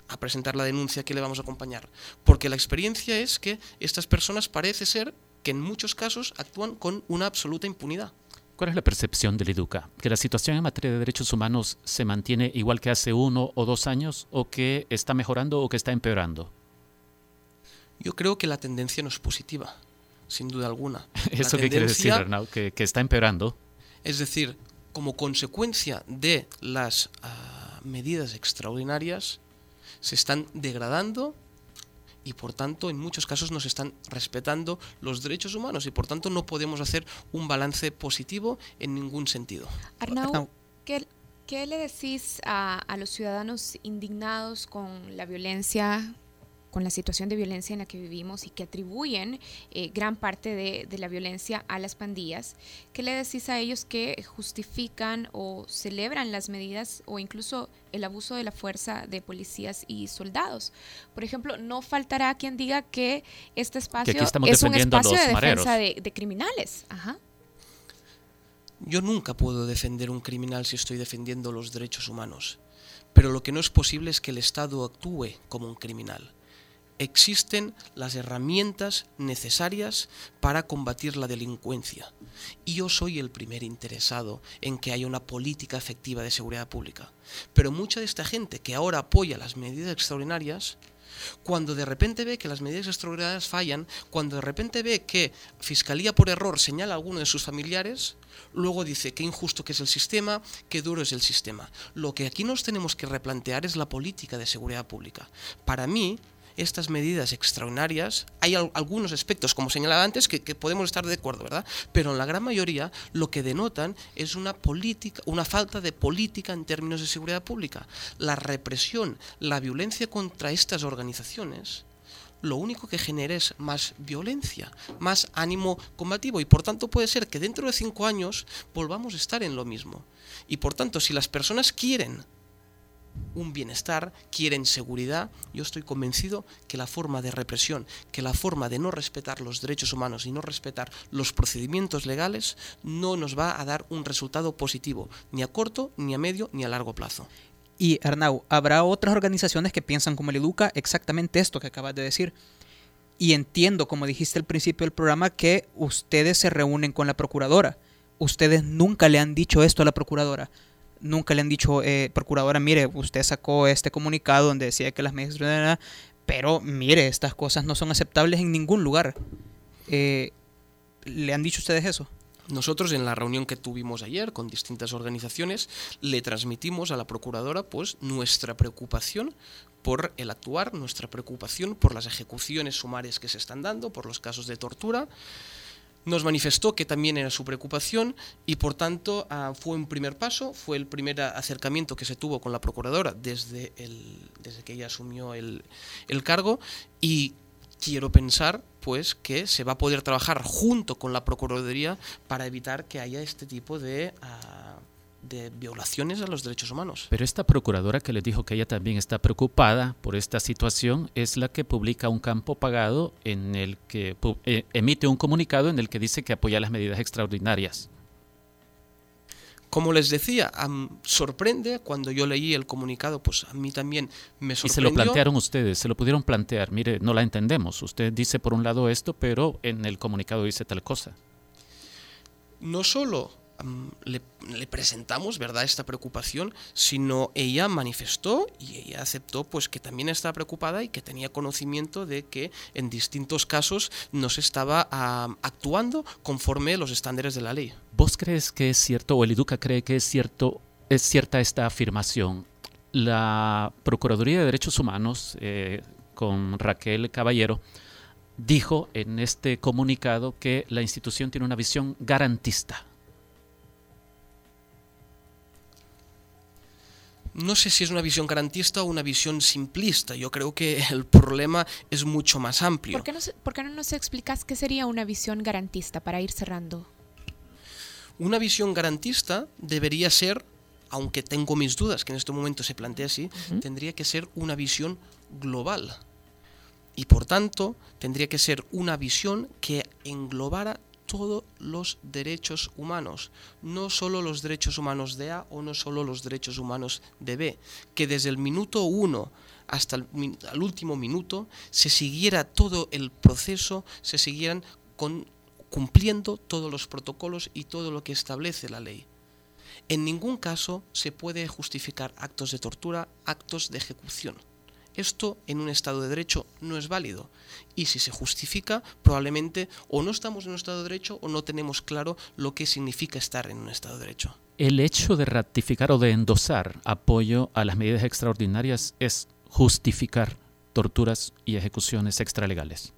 a presentar la denuncia que le vamos a acompañar. Porque la experiencia es que estas personas parece ser que en muchos casos actúan con una absoluta impunidad. ¿Cuál es la percepción del IDUCA? ¿Que la situación en materia de derechos humanos se mantiene igual que hace uno o dos años o que está mejorando o que está empeorando? Yo creo que la tendencia no es positiva, sin duda alguna. ¿Eso qué quiere decir, Arnau? ¿Que, está empeorando? Es decir, como consecuencia de las ah, medidas extraordinarias, se están degradando y por tanto en muchos casos nos están respetando los derechos humanos y por tanto no podemos hacer un balance positivo en ningún sentido. Arnau, ¿qué, le decís a, a los ciudadanos indignados con la violencia con la situación de violencia en la que vivimos y que atribuyen eh, gran parte de, de, la violencia a las pandillas, ¿qué le decís a ellos que justifican o celebran las medidas o incluso el abuso de la fuerza de policías y soldados? Por ejemplo, no faltará quien diga que este espacio es un espacio de defensa de, de criminales. Ajá. Yo nunca puedo defender un criminal si estoy defendiendo los derechos humanos, pero lo que no es posible es que el Estado actúe como un criminal existen las herramientas necesarias para combatir la delincuencia. Y yo soy el primer interesado en que haya una política efectiva de seguridad pública. Pero mucha de esta gente que ahora apoya las medidas extraordinarias, cuando de repente ve que las medidas extraordinarias fallan, cuando de repente ve que Fiscalía por error señala a alguno de sus familiares, luego dice qué injusto que es el sistema, qué duro es el sistema. Lo que aquí nos tenemos que replantear es la política de seguridad pública. Para mí, estas medidas extraordinarias, hay algunos aspectos, como señalaba antes, que, podemos estar de acuerdo, ¿verdad? Pero en la gran mayoría lo que denotan es una política, una falta de política en términos de seguridad pública. La represión, la violencia contra estas organizaciones lo único que genera es más violencia, más ánimo combativo y por tanto puede ser que dentro de cinco años volvamos a estar en lo mismo. Y por tanto, si las personas quieren un bienestar, quieren seguridad, yo estoy convencido que la forma de represión, que la forma de no respetar los derechos humanos y no respetar los procedimientos legales no nos va a dar un resultado positivo, ni a corto, ni a medio, ni a largo plazo. Y Arnau, habrá otras organizaciones que piensan como el Educa exactamente esto que acabas de decir. Y entiendo, como dijiste al principio del programa, que ustedes se reúnen con la procuradora. Ustedes nunca le han dicho esto a la procuradora nunca le han dicho, eh, procuradora, mire, usted sacó este comunicado donde decía que las medidas... Pero mire, estas cosas no son aceptables en ningún lugar. Eh, ¿Le han dicho ustedes eso? Nosotros en la reunión que tuvimos ayer con distintas organizaciones le transmitimos a la procuradora pues nuestra preocupación por el actuar, nuestra preocupación por las ejecuciones sumarias que se están dando, por los casos de tortura nos manifestó que también era su preocupación y por tanto ah, fue un primer paso, fue el primer acercamiento que se tuvo con la procuradora desde, el, desde que ella asumió el, el cargo. Y quiero pensar pues que se va a poder trabajar junto con la Procuraduría para evitar que haya este tipo de... Ah, de violaciones a los derechos humanos. Pero esta procuradora que les dijo que ella también está preocupada por esta situación es la que publica un campo pagado en el que eh, emite un comunicado en el que dice que apoya las medidas extraordinarias. Como les decía, sorprende cuando yo leí el comunicado, pues a mí también me sorprendió. Y se lo plantearon ustedes, se lo pudieron plantear. Mire, no la entendemos. Usted dice por un lado esto, pero en el comunicado dice tal cosa. No solo le, presentamos verdad esta preocupación sino ella manifestó y ella aceptó pues que también estaba preocupada y que tenía conocimiento de que en distintos casos no se estaba actuando conforme los estándares de la ley. Vos crees que es cierto o el Educa cree que es cierto es cierta esta afirmación la Procuraduría de Derechos Humanos eh, con Raquel Caballero dijo en este comunicado que la institución tiene una visión garantista no sé si es una visión garantista o una visión simplista. Yo creo que el problema es mucho más amplio. ¿Por qué no, por qué no nos explicas qué sería una visión garantista para ir cerrando? Una visión garantista debería ser, aunque tengo mis dudas que en este momento se plantea así, tendría que ser una visión global. Y por tanto, tendría que ser una visión que englobara todos los derechos humanos, no solo los derechos humanos de A o no solo los derechos humanos de B, que desde el minuto 1 hasta el, último minuto se siguiera todo el proceso, se siguieran cumpliendo todos los protocolos y todo lo que establece la ley. En ningún caso se puede justificar actos de tortura, actos de ejecución. Esto en un Estado de Derecho no es válido. Y si se justifica, probablemente o no estamos en un Estado de Derecho o no tenemos claro lo que significa estar en un Estado de Derecho. El hecho de ratificar o de endosar apoyo a las medidas extraordinarias es justificar torturas y ejecuciones extralegales.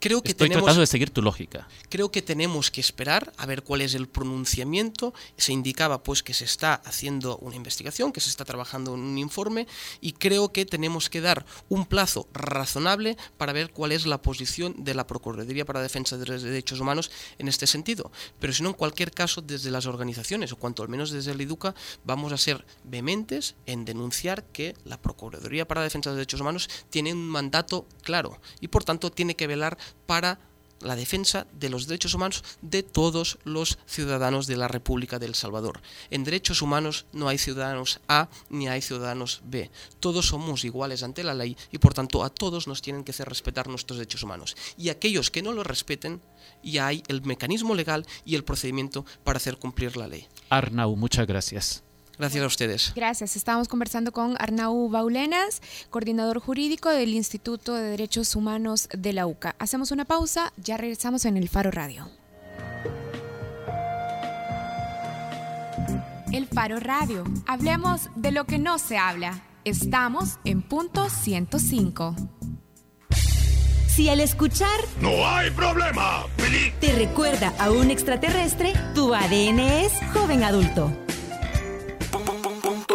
Creo que Estoy tenemos, tratando de seguir tu lógica. Creo que tenemos que esperar a ver cuál es el pronunciamiento. Se indicaba pues que se está haciendo una investigación, que se está trabajando en un informe y creo que tenemos que dar un plazo razonable para ver cuál es la posición de la Procuraduría para la Defensa de los Derechos Humanos en este sentido. Pero si no, en cualquier caso, desde las organizaciones o cuanto al menos desde el IDUCA, vamos a ser vehementes en denunciar que la Procuraduría para la Defensa de los Derechos Humanos tiene un mandato claro y por tanto tiene que velar para la defensa de los derechos humanos de todos los ciudadanos de la República de El Salvador. En derechos humanos no hay ciudadanos A ni hay ciudadanos B. Todos somos iguales ante la ley y por tanto a todos nos tienen que hacer respetar nuestros derechos humanos. Y aquellos que no lo respeten, ya hay el mecanismo legal y el procedimiento para hacer cumplir la ley. Arnau, muchas gracias. Gracias a ustedes. Gracias. Estamos conversando con Arnau Baulenas, coordinador jurídico del Instituto de Derechos Humanos de la UCA. Hacemos una pausa, ya regresamos en el Faro Radio. El Faro Radio. Hablemos de lo que no se habla. Estamos en punto 105. Si al escuchar No hay problema, te recuerda a un extraterrestre, tu ADN es joven adulto.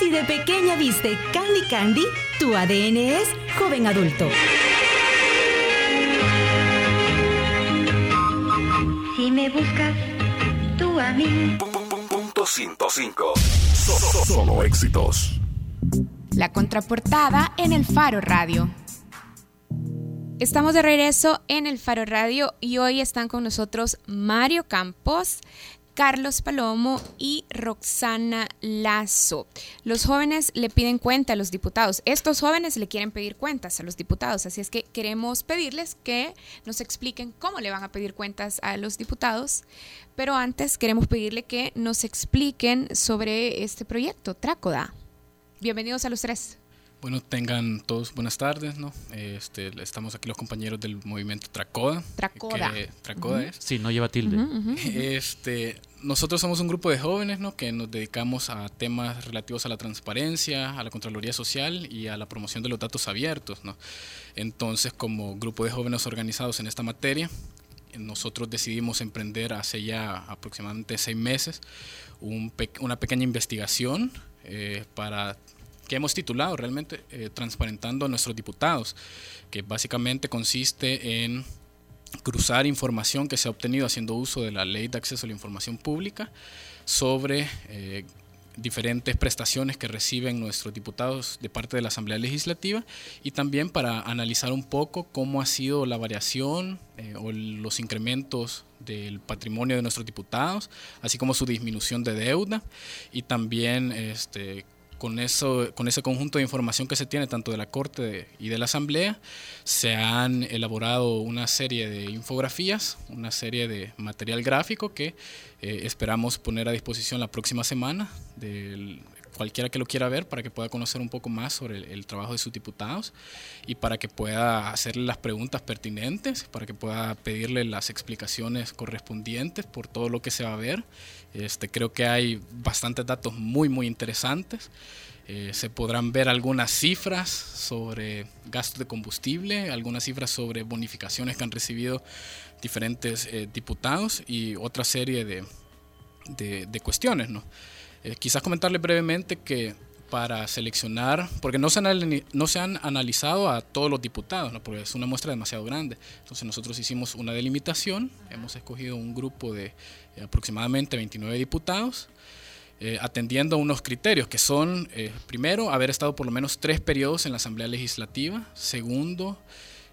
Si de pequeña viste Candy Candy, tu ADN es joven adulto. Si me buscas, tú a mí. Punto 105. solo éxitos. La contraportada en el Faro Radio. Estamos de regreso en el Faro Radio y hoy están con nosotros Mario Campos, Carlos Palomo y Roxana Lazo. Los jóvenes le piden cuenta a los diputados. Estos jóvenes le quieren pedir cuentas a los diputados, así es que queremos pedirles que nos expliquen cómo le van a pedir cuentas a los diputados. Pero antes queremos pedirle que nos expliquen sobre este proyecto, Trácoda. Bienvenidos a los tres. Bueno, tengan todos buenas tardes, ¿no? Este, estamos aquí los compañeros del movimiento Tracoda. Tracoda. Tracoda es. Sí, no lleva tilde. Este, nosotros somos un grupo de jóvenes, ¿no? Que nos dedicamos a temas relativos a la transparencia, a la Contraloría Social y a la promoción de los datos abiertos, ¿no? Entonces, como grupo de jóvenes organizados en esta materia, nosotros decidimos emprender hace ya aproximadamente seis meses una pequeña investigación eh, para que hemos titulado realmente eh, Transparentando a nuestros diputados, que básicamente consiste en cruzar información que se ha obtenido haciendo uso de la ley de acceso a la información pública sobre eh, diferentes prestaciones que reciben nuestros diputados de parte de la Asamblea Legislativa y también para analizar un poco cómo ha sido la variación eh, o los incrementos del patrimonio de nuestros diputados, así como su disminución de deuda y también este, con, eso, con ese conjunto de información que se tiene tanto de la Corte y de la Asamblea, se han elaborado una serie de infografías, una serie de material gráfico que eh, esperamos poner a disposición la próxima semana del cualquiera que lo quiera ver para que pueda conocer un poco más sobre el, trabajo de sus diputados y para que pueda hacerle las preguntas pertinentes, para que pueda pedirle las explicaciones correspondientes por todo lo que se va a ver. Este, creo que hay bastantes datos muy, muy interesantes. Eh, se podrán ver algunas cifras sobre gastos de combustible, algunas cifras sobre bonificaciones que han recibido diferentes eh, diputados y otra serie de, de, de cuestiones. ¿no? Eh, quizás comentarle brevemente que para seleccionar, porque no se, han, no se han analizado a todos los diputados, ¿no? porque es una muestra demasiado grande. Entonces nosotros hicimos una delimitación, hemos escogido un grupo de eh, aproximadamente 29 diputados, eh, atendiendo a unos criterios que son, primero, haber estado por lo menos tres periodos en la Asamblea Legislativa, segundo,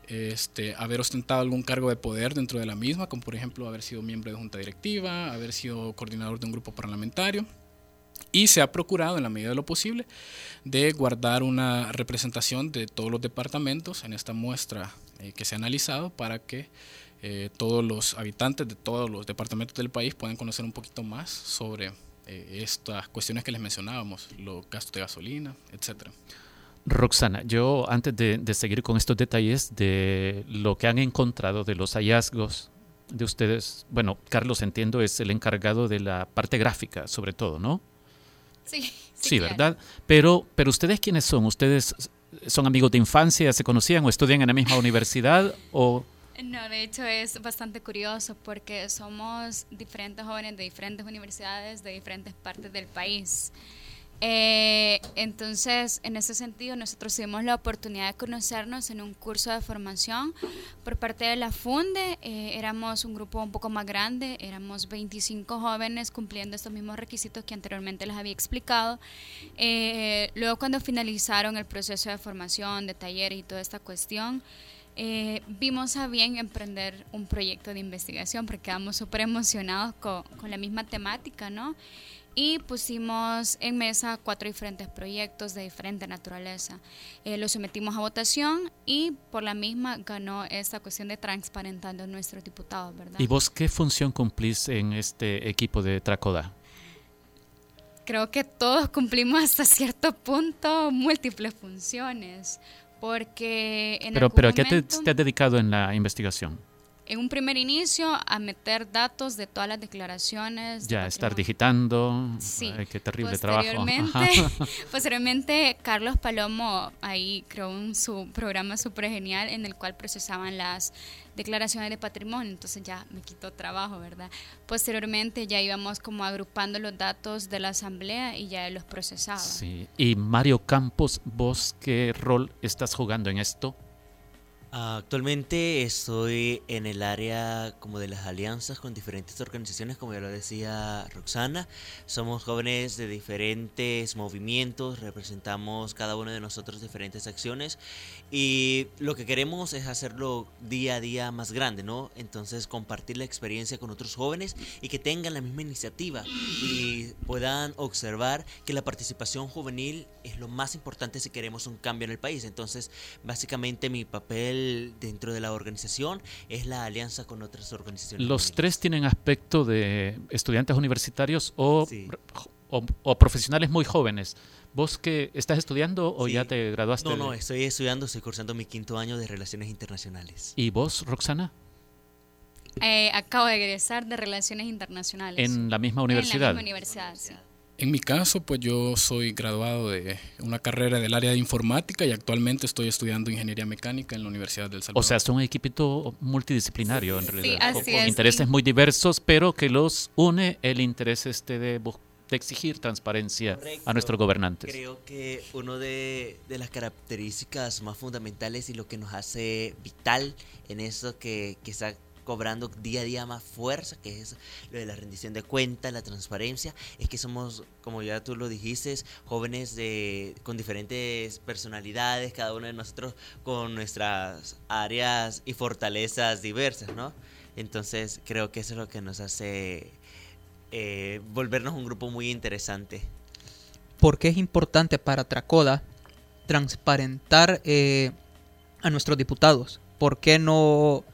este, haber ostentado algún cargo de poder dentro de la misma, como por ejemplo haber sido miembro de junta directiva, haber sido coordinador de un grupo parlamentario y se ha procurado en la medida de lo posible de guardar una representación de todos los departamentos en esta muestra eh, que se ha analizado para que eh, todos los habitantes de todos los departamentos del país puedan conocer un poquito más sobre eh, estas cuestiones que les mencionábamos, los gastos de gasolina, etcétera. Roxana, yo antes de, de, seguir con estos detalles de lo que han encontrado, de los hallazgos de ustedes, bueno, Carlos entiendo es el encargado de la parte gráfica sobre todo, ¿no? Sí, sí, ¿verdad? Pero, pero ustedes quiénes son? ¿Ustedes son amigos de infancia, se conocían o estudian en la misma universidad o no, de hecho es bastante curioso porque somos diferentes jóvenes de diferentes universidades de diferentes partes del país. Eh, entonces, en ese sentido, nosotros tuvimos la oportunidad de conocernos en un curso de formación por parte de la FUNDE. Eh, éramos un grupo un poco más grande, éramos 25 jóvenes cumpliendo estos mismos requisitos que anteriormente les había explicado. Eh, luego, cuando finalizaron el proceso de formación, de taller y toda esta cuestión, vimos a bien emprender un proyecto de investigación porque quedamos súper emocionados con, con la misma temática, ¿no? Y pusimos en mesa cuatro diferentes proyectos de diferente naturaleza. Eh, los sometimos a votación y por la misma ganó esta cuestión de transparentando a nuestros diputados, ¿verdad? ¿Y vos qué función cumplís en este equipo de Tracoda? Creo que todos cumplimos hasta cierto punto múltiples funciones, porque en Pero, pero ¿a qué te, te has dedicado en la investigación? En un primer inicio a meter datos de todas las declaraciones. Ya, estar digitando. Sí. qué terrible trabajo. posteriormente, Carlos Palomo ahí creó un su programa súper genial en el cual procesaban las declaraciones de patrimonio, entonces ya me quitó trabajo, ¿verdad? Posteriormente ya íbamos como agrupando los datos de la asamblea y ya los procesaba. Sí, y Mario Campos, vos qué rol estás jugando en esto? Actualmente estoy en el área como de las alianzas con diferentes organizaciones, como ya lo decía Roxana. Somos jóvenes de diferentes movimientos, representamos cada uno de nosotros diferentes acciones y lo que queremos es hacerlo día a día más grande, ¿no? Entonces compartir la experiencia con otros jóvenes y que tengan la misma iniciativa y puedan observar que la participación juvenil es lo más importante si queremos un cambio en el país. Entonces, básicamente mi papel dentro de la organización es la alianza con otras organizaciones. Los tres tienen aspecto de estudiantes universitarios o, o profesionales muy jóvenes. ¿Vos que estás estudiando o ya te graduaste? No, no, estoy estudiando, estoy cursando mi quinto año de Relaciones Internacionales. ¿Y vos, Roxana? Eh, acabo de egresar de Relaciones Internacionales. ¿En la misma universidad? En la misma universidad, sí. En mi caso, pues yo soy graduado de una carrera del área de informática y actualmente estoy estudiando ingeniería mecánica en la Universidad del Salvador. O sea, son un equipito multidisciplinario en realidad, sí, así con, intereses muy diversos, pero que los une el interés este de de exigir transparencia a nuestros gobernantes. Creo que una de, las características más fundamentales y lo que nos hace vital en eso que, que está cobrando día a día más fuerza, que es lo de la rendición de cuentas, la transparencia, es que somos, como ya tú lo dijiste, jóvenes de, con diferentes personalidades, cada uno de nosotros con nuestras áreas y fortalezas diversas, ¿no? Entonces creo que eso es lo que nos hace eh, volvernos un grupo muy interesante. ¿Por qué es importante para Tracoda transparentar eh, a nuestros diputados? ¿Por qué no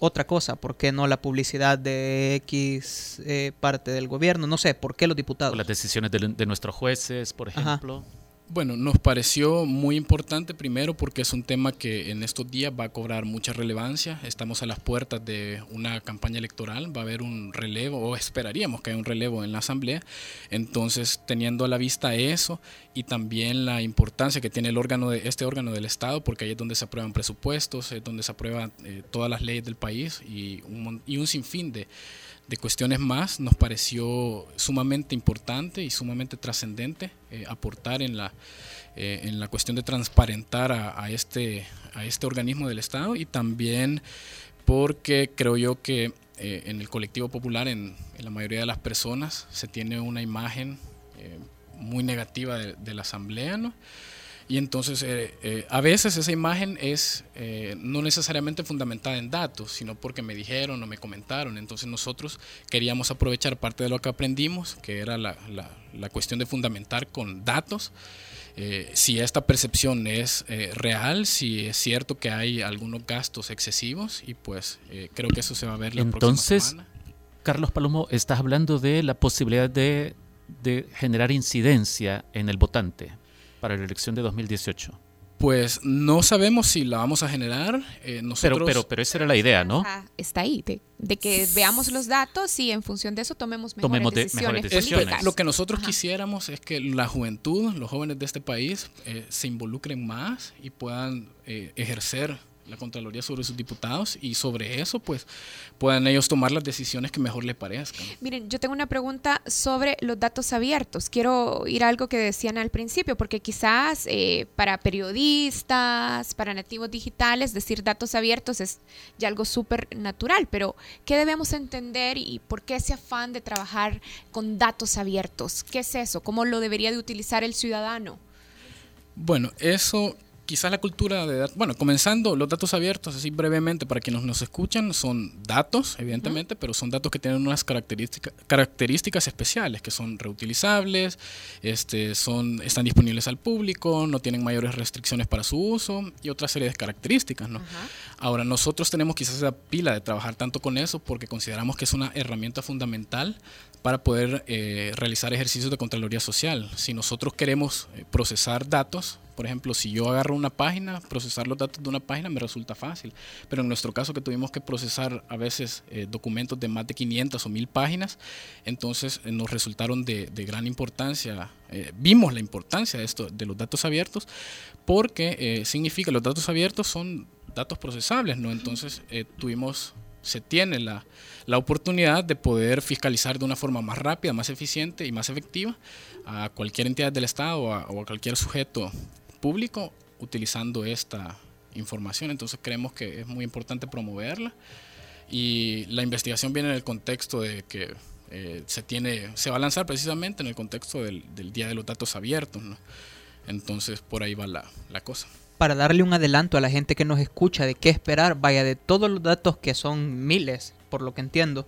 otra cosa? ¿Por qué no la publicidad de X eh, parte del gobierno? No sé, ¿por qué los diputados? las decisiones de, nuestros jueces, por ejemplo. Bueno, nos pareció muy importante primero porque es un tema que en estos días va a cobrar mucha relevancia. Estamos a las puertas de una campaña electoral, va a haber un relevo o esperaríamos que haya un relevo en la Asamblea. Entonces, teniendo a la vista eso y también la importancia que tiene el órgano de este órgano del Estado, porque ahí es donde se aprueban presupuestos, es donde se aprueban eh, todas las leyes del país y un, y un sinfín de de cuestiones más, nos pareció sumamente importante y sumamente trascendente eh, aportar en la, eh, en la cuestión de transparentar a, este, a este organismo del Estado y también porque creo yo que eh, en el colectivo popular, en, la mayoría de las personas, se tiene una imagen muy negativa de, la Asamblea. Y entonces eh, eh, a veces esa imagen es eh, no necesariamente fundamentada en datos, sino porque me dijeron o me comentaron. Entonces nosotros queríamos aprovechar parte de lo que aprendimos, que era la, la, cuestión de fundamentar con datos. si esta percepción es real, si es cierto que hay algunos gastos excesivos y pues creo que eso se va a ver la Entonces, próxima semana. Carlos Palomo, estás hablando de la posibilidad de, de generar incidencia en el votante para la elección de 2018? Pues no sabemos si la vamos a generar. Eh, nosotros... pero, pero, pero esa era la idea, ¿no? Está ahí, de, que veamos los datos y en función de eso tomemos mejores decisiones. lo que nosotros quisiéramos es que la juventud, los jóvenes de este país, eh, se involucren más y puedan eh, ejercer la Contraloría sobre sus diputados y sobre eso pues puedan ellos tomar las decisiones que mejor les parezcan. Miren, yo tengo una pregunta sobre los datos abiertos. Quiero ir a algo que decían al principio, porque quizás eh, para periodistas, para nativos digitales, decir datos abiertos es ya algo súper natural, pero ¿qué debemos entender y por qué ese afán de trabajar con datos abiertos? ¿Qué es eso? ¿Cómo lo debería de utilizar el ciudadano? Bueno, eso quizás la cultura de bueno, comenzando los datos abiertos, así brevemente para quienes nos escuchan, son datos, evidentemente, pero son datos que tienen unas características, características especiales, que son reutilizables, este, son, están disponibles al público, no tienen mayores restricciones para su uso y otra serie de características. ¿no? Ahora, nosotros tenemos quizás esa pila de trabajar tanto con eso porque consideramos que es una herramienta fundamental para poder eh, realizar ejercicios de Contraloría Social. Si nosotros queremos eh, procesar datos, Por ejemplo, si yo agarro una página, procesar los datos de una página me resulta fácil. Pero en nuestro caso que tuvimos que procesar a veces eh, documentos de más de 500 o 1000 páginas, entonces eh, nos resultaron de, gran importancia. Vimos la importancia de esto, de los datos abiertos, porque significa los datos abiertos son datos procesables, ¿no? Entonces tuvimos se tiene la, la, oportunidad de poder fiscalizar de una forma más rápida, más eficiente y más efectiva a cualquier entidad del Estado o a, cualquier sujeto público utilizando esta información. Entonces creemos que es muy importante promoverla y la investigación viene en el contexto de que eh, se tiene se va a lanzar precisamente en el contexto del, Día de los Datos Abiertos. Entonces por ahí va la, la cosa para darle un adelanto a la gente que nos escucha de qué esperar, vaya, de todos los datos que son miles, por lo que entiendo,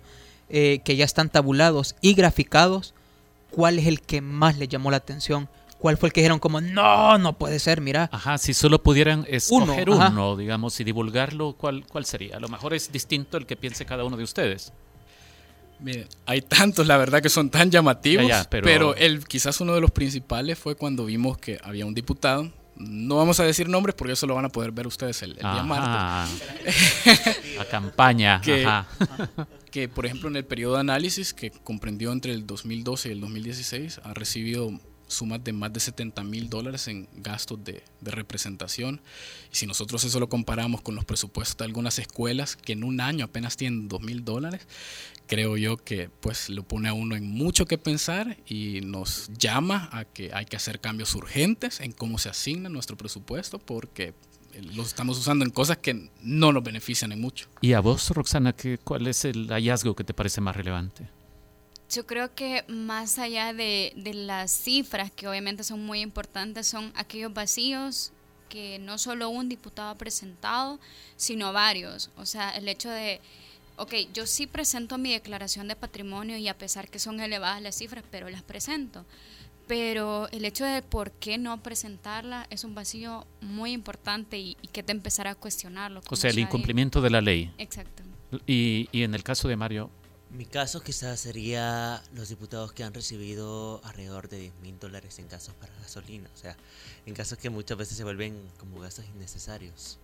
eh, que ya están tabulados y graficados, ¿cuál es el que más le llamó la atención? ¿Cuál fue el que dijeron como, no, no puede ser, mira? Ajá, si solo pudieran escoger uno, digamos, y divulgarlo, ¿cuál, ¿cuál sería? A lo mejor es distinto el que piense cada uno de ustedes. Mire, hay tantos, la verdad, que son tan llamativos, pero... pero... el, quizás uno de los principales fue cuando vimos que había un diputado no vamos a decir nombres porque eso lo van a poder ver ustedes el, día martes. La campaña. que, por ejemplo, en el periodo de análisis que comprendió entre el 2012 y el 2016, ha recibido sumas de más de 70 mil dólares en gastos de, de, representación. Y si nosotros eso lo comparamos con los presupuestos de algunas escuelas que en un año apenas tienen 2 mil dólares, creo yo que pues lo pone a uno en mucho que pensar y nos llama a que hay que hacer cambios urgentes en cómo se asigna nuestro presupuesto porque lo estamos usando en cosas que no nos benefician en mucho. ¿Y a vos, Roxana, qué, cuál es el hallazgo que te parece más relevante? Yo creo que más allá de, de las cifras, que obviamente son muy importantes, son aquellos vacíos que no solo un diputado ha presentado, sino varios. O sea, el hecho de ok, yo sí presento mi declaración de patrimonio y a pesar que son elevadas las cifras, pero las presento. Pero el hecho de por qué no presentarla es un vacío muy importante y, que te empezará a cuestionarlo. O sea, el incumplimiento de la ley. Exacto. Y, y en el caso de Mario, mi caso quizás sería los diputados que han recibido alrededor de 10 mil dólares en casos para gasolina, o sea, en casos que muchas veces se vuelven como gastos innecesarios.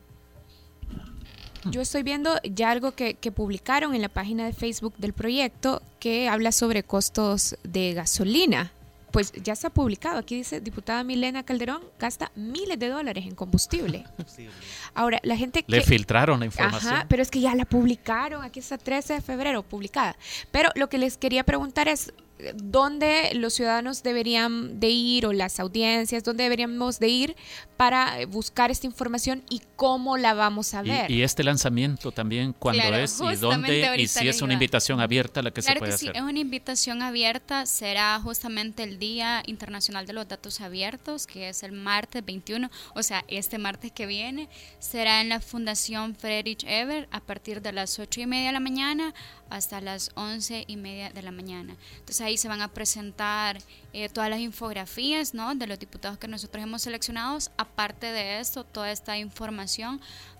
Yo estoy viendo ya algo que, publicaron en la página de Facebook del proyecto que habla sobre costos de gasolina. Pues ya está publicado. Aquí dice, diputada Milena Calderón gasta miles de dólares en combustible. Ahora, la gente que... Le filtraron la información. Ajá, pero es que ya la publicaron. Aquí está 13 de febrero publicada. Pero lo que les quería preguntar es, dónde los ciudadanos deberían de ir o las audiencias, dónde deberíamos de ir para buscar esta información y cómo la vamos a ver. Y, este lanzamiento también, ¿cuándo es y dónde? Y si es una invitación abierta la que se puede que hacer. Sí, es una invitación abierta, será justamente el Día Internacional de los Datos Abiertos, que es el martes 21, o sea, este martes que viene, será en la Fundación Friedrich Eber a partir de las 8 y media de la mañana hasta las 11 y media de la mañana. Entonces ahí se van a presentar eh, todas las infografías ¿no? de los diputados que nosotros hemos seleccionado. Aparte de esto, toda esta información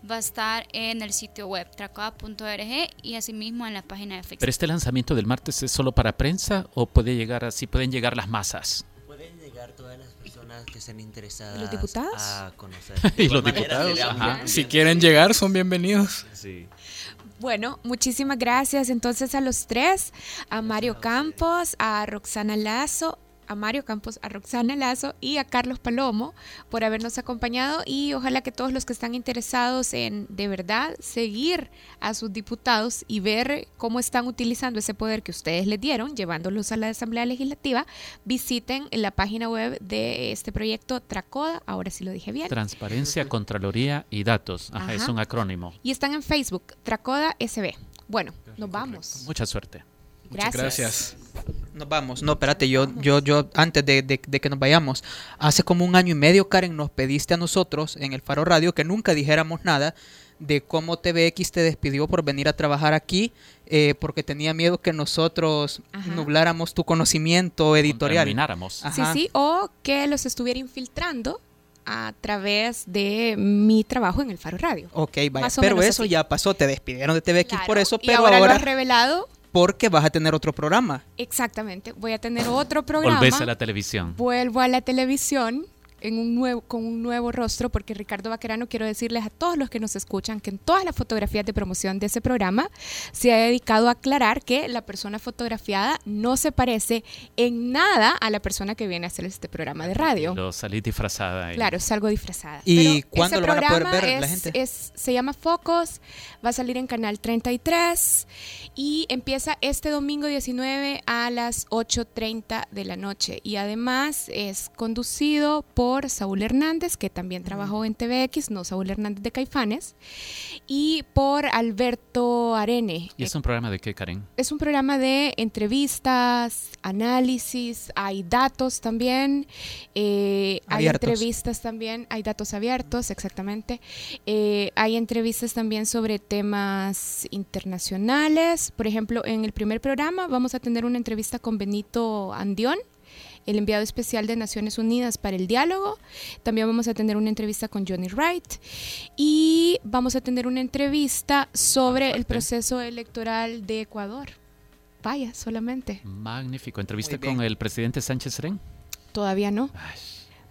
va a estar en el sitio web tracoa.org y asimismo en la página de Facebook. ¿Pero este lanzamiento del martes es solo para prensa o puede llegar así, pueden llegar las masas? Pueden llegar todas las personas que estén interesadas ¿Los diputados? a conocer. y los diputados. Si quieren llegar, son bienvenidos. Sí. Bueno, muchísimas gracias. Entonces a los tres, a Mario Campos, a Roxana Lazo, a Mario Campos, a Roxana Lazo y a Carlos Palomo por habernos acompañado y ojalá que todos los que están interesados en de verdad seguir a sus diputados y ver cómo están utilizando ese poder que ustedes les dieron, llevándolos a la Asamblea Legislativa, visiten la página web de este proyecto Tracoda, ahora sí lo dije bien. Transparencia, Contraloría y Datos, es un acrónimo. Y están en Facebook, Tracoda SB. Bueno, nos vamos. Mucha suerte. Muchas gracias. Nos vamos. No, espérate, yo, yo, yo, antes de, que nos vayamos, hace como un año y medio, Karen, nos pediste a nosotros en el Faro Radio que nunca dijéramos nada de cómo TVX te despidió por venir a trabajar aquí, eh, porque tenía miedo que nosotros nubláramos tu conocimiento editorial. Sí, sí, o que los estuviera infiltrando a través de mi trabajo en el Faro Radio. Ok, vaya, pero eso ya pasó, te despidieron de TVX por eso, pero ahora, ahora lo has revelado porque vas a tener otro programa. Exactamente, voy a tener otro programa. Volvés a la televisión. Vuelvo a la televisión en un nuevo, con un nuevo rostro, porque Ricardo Vaquerano, quiero decirles a todos los que nos escuchan que en todas las fotografías de promoción de ese programa se ha dedicado a aclarar que la persona fotografiada no se parece en nada a la persona que viene a hacer este programa de radio. Lo salí disfrazada. Claro, salgo disfrazada. ¿Y cuándo lo van a poder ver la gente? Es, se llama Focos, va a salir en Canal 33 y empieza este domingo 19 a las 8.30 de la noche. Y además es conducido por Saúl Hernández, que también trabajó en TVX, no Saúl Hernández de Caifanes, y por Alberto Arene. ¿Y es un programa de qué, Karen? Es un programa de entrevistas, análisis, hay datos también, eh, hay entrevistas también, hay datos abiertos, exactamente. Eh, hay entrevistas también sobre temas internacionales. Por ejemplo, en el primer programa vamos a tener una entrevista con Benito Andión, el enviado especial de Naciones Unidas para el diálogo. También vamos a tener una entrevista con Johnny Wright y vamos a tener una entrevista sobre el proceso electoral de Ecuador. Vaya, solamente. Magnífico. ¿Entrevista con el presidente Sánchez Serén? Todavía no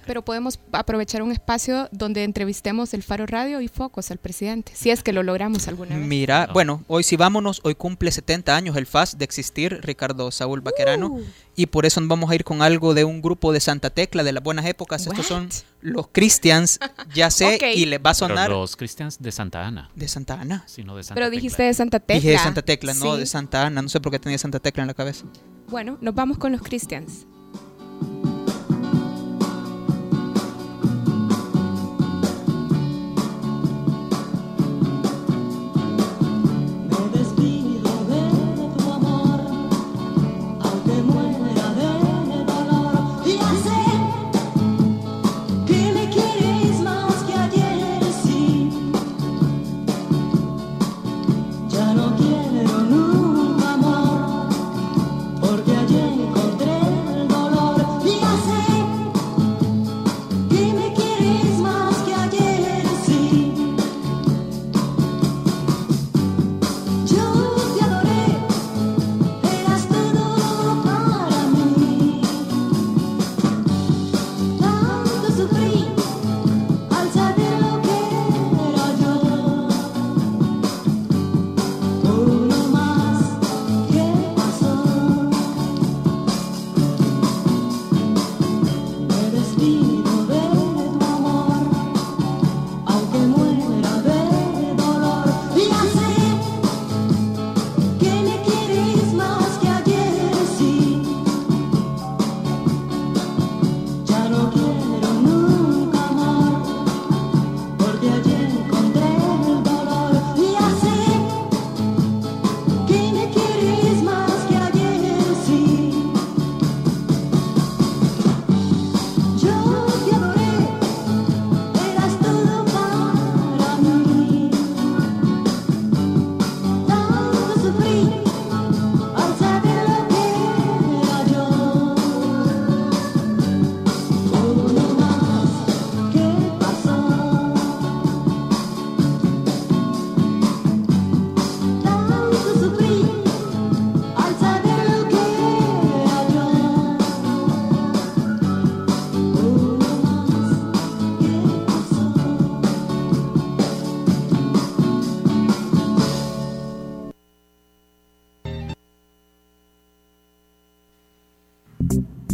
pero podemos aprovechar un espacio donde entrevistemos el Faro Radio y Focos al presidente, si es que lo logramos alguna vez. Mira, bueno, hoy sí vámonos, hoy cumple 70 años el FAS de existir, Ricardo Saúl Baquerano, uh. y por eso nos vamos a ir con algo de un grupo de Santa Tecla de las buenas épocas. Estos son los Christians, ya sé, y les va a sonar. los Christians de Santa Ana. De Santa Ana. Sí, no de Santa pero dijiste de Santa Tecla. Dije de Santa Tecla, no de Santa Ana, no sé por qué tenía Santa Tecla en la cabeza. Bueno, nos vamos con los Christians.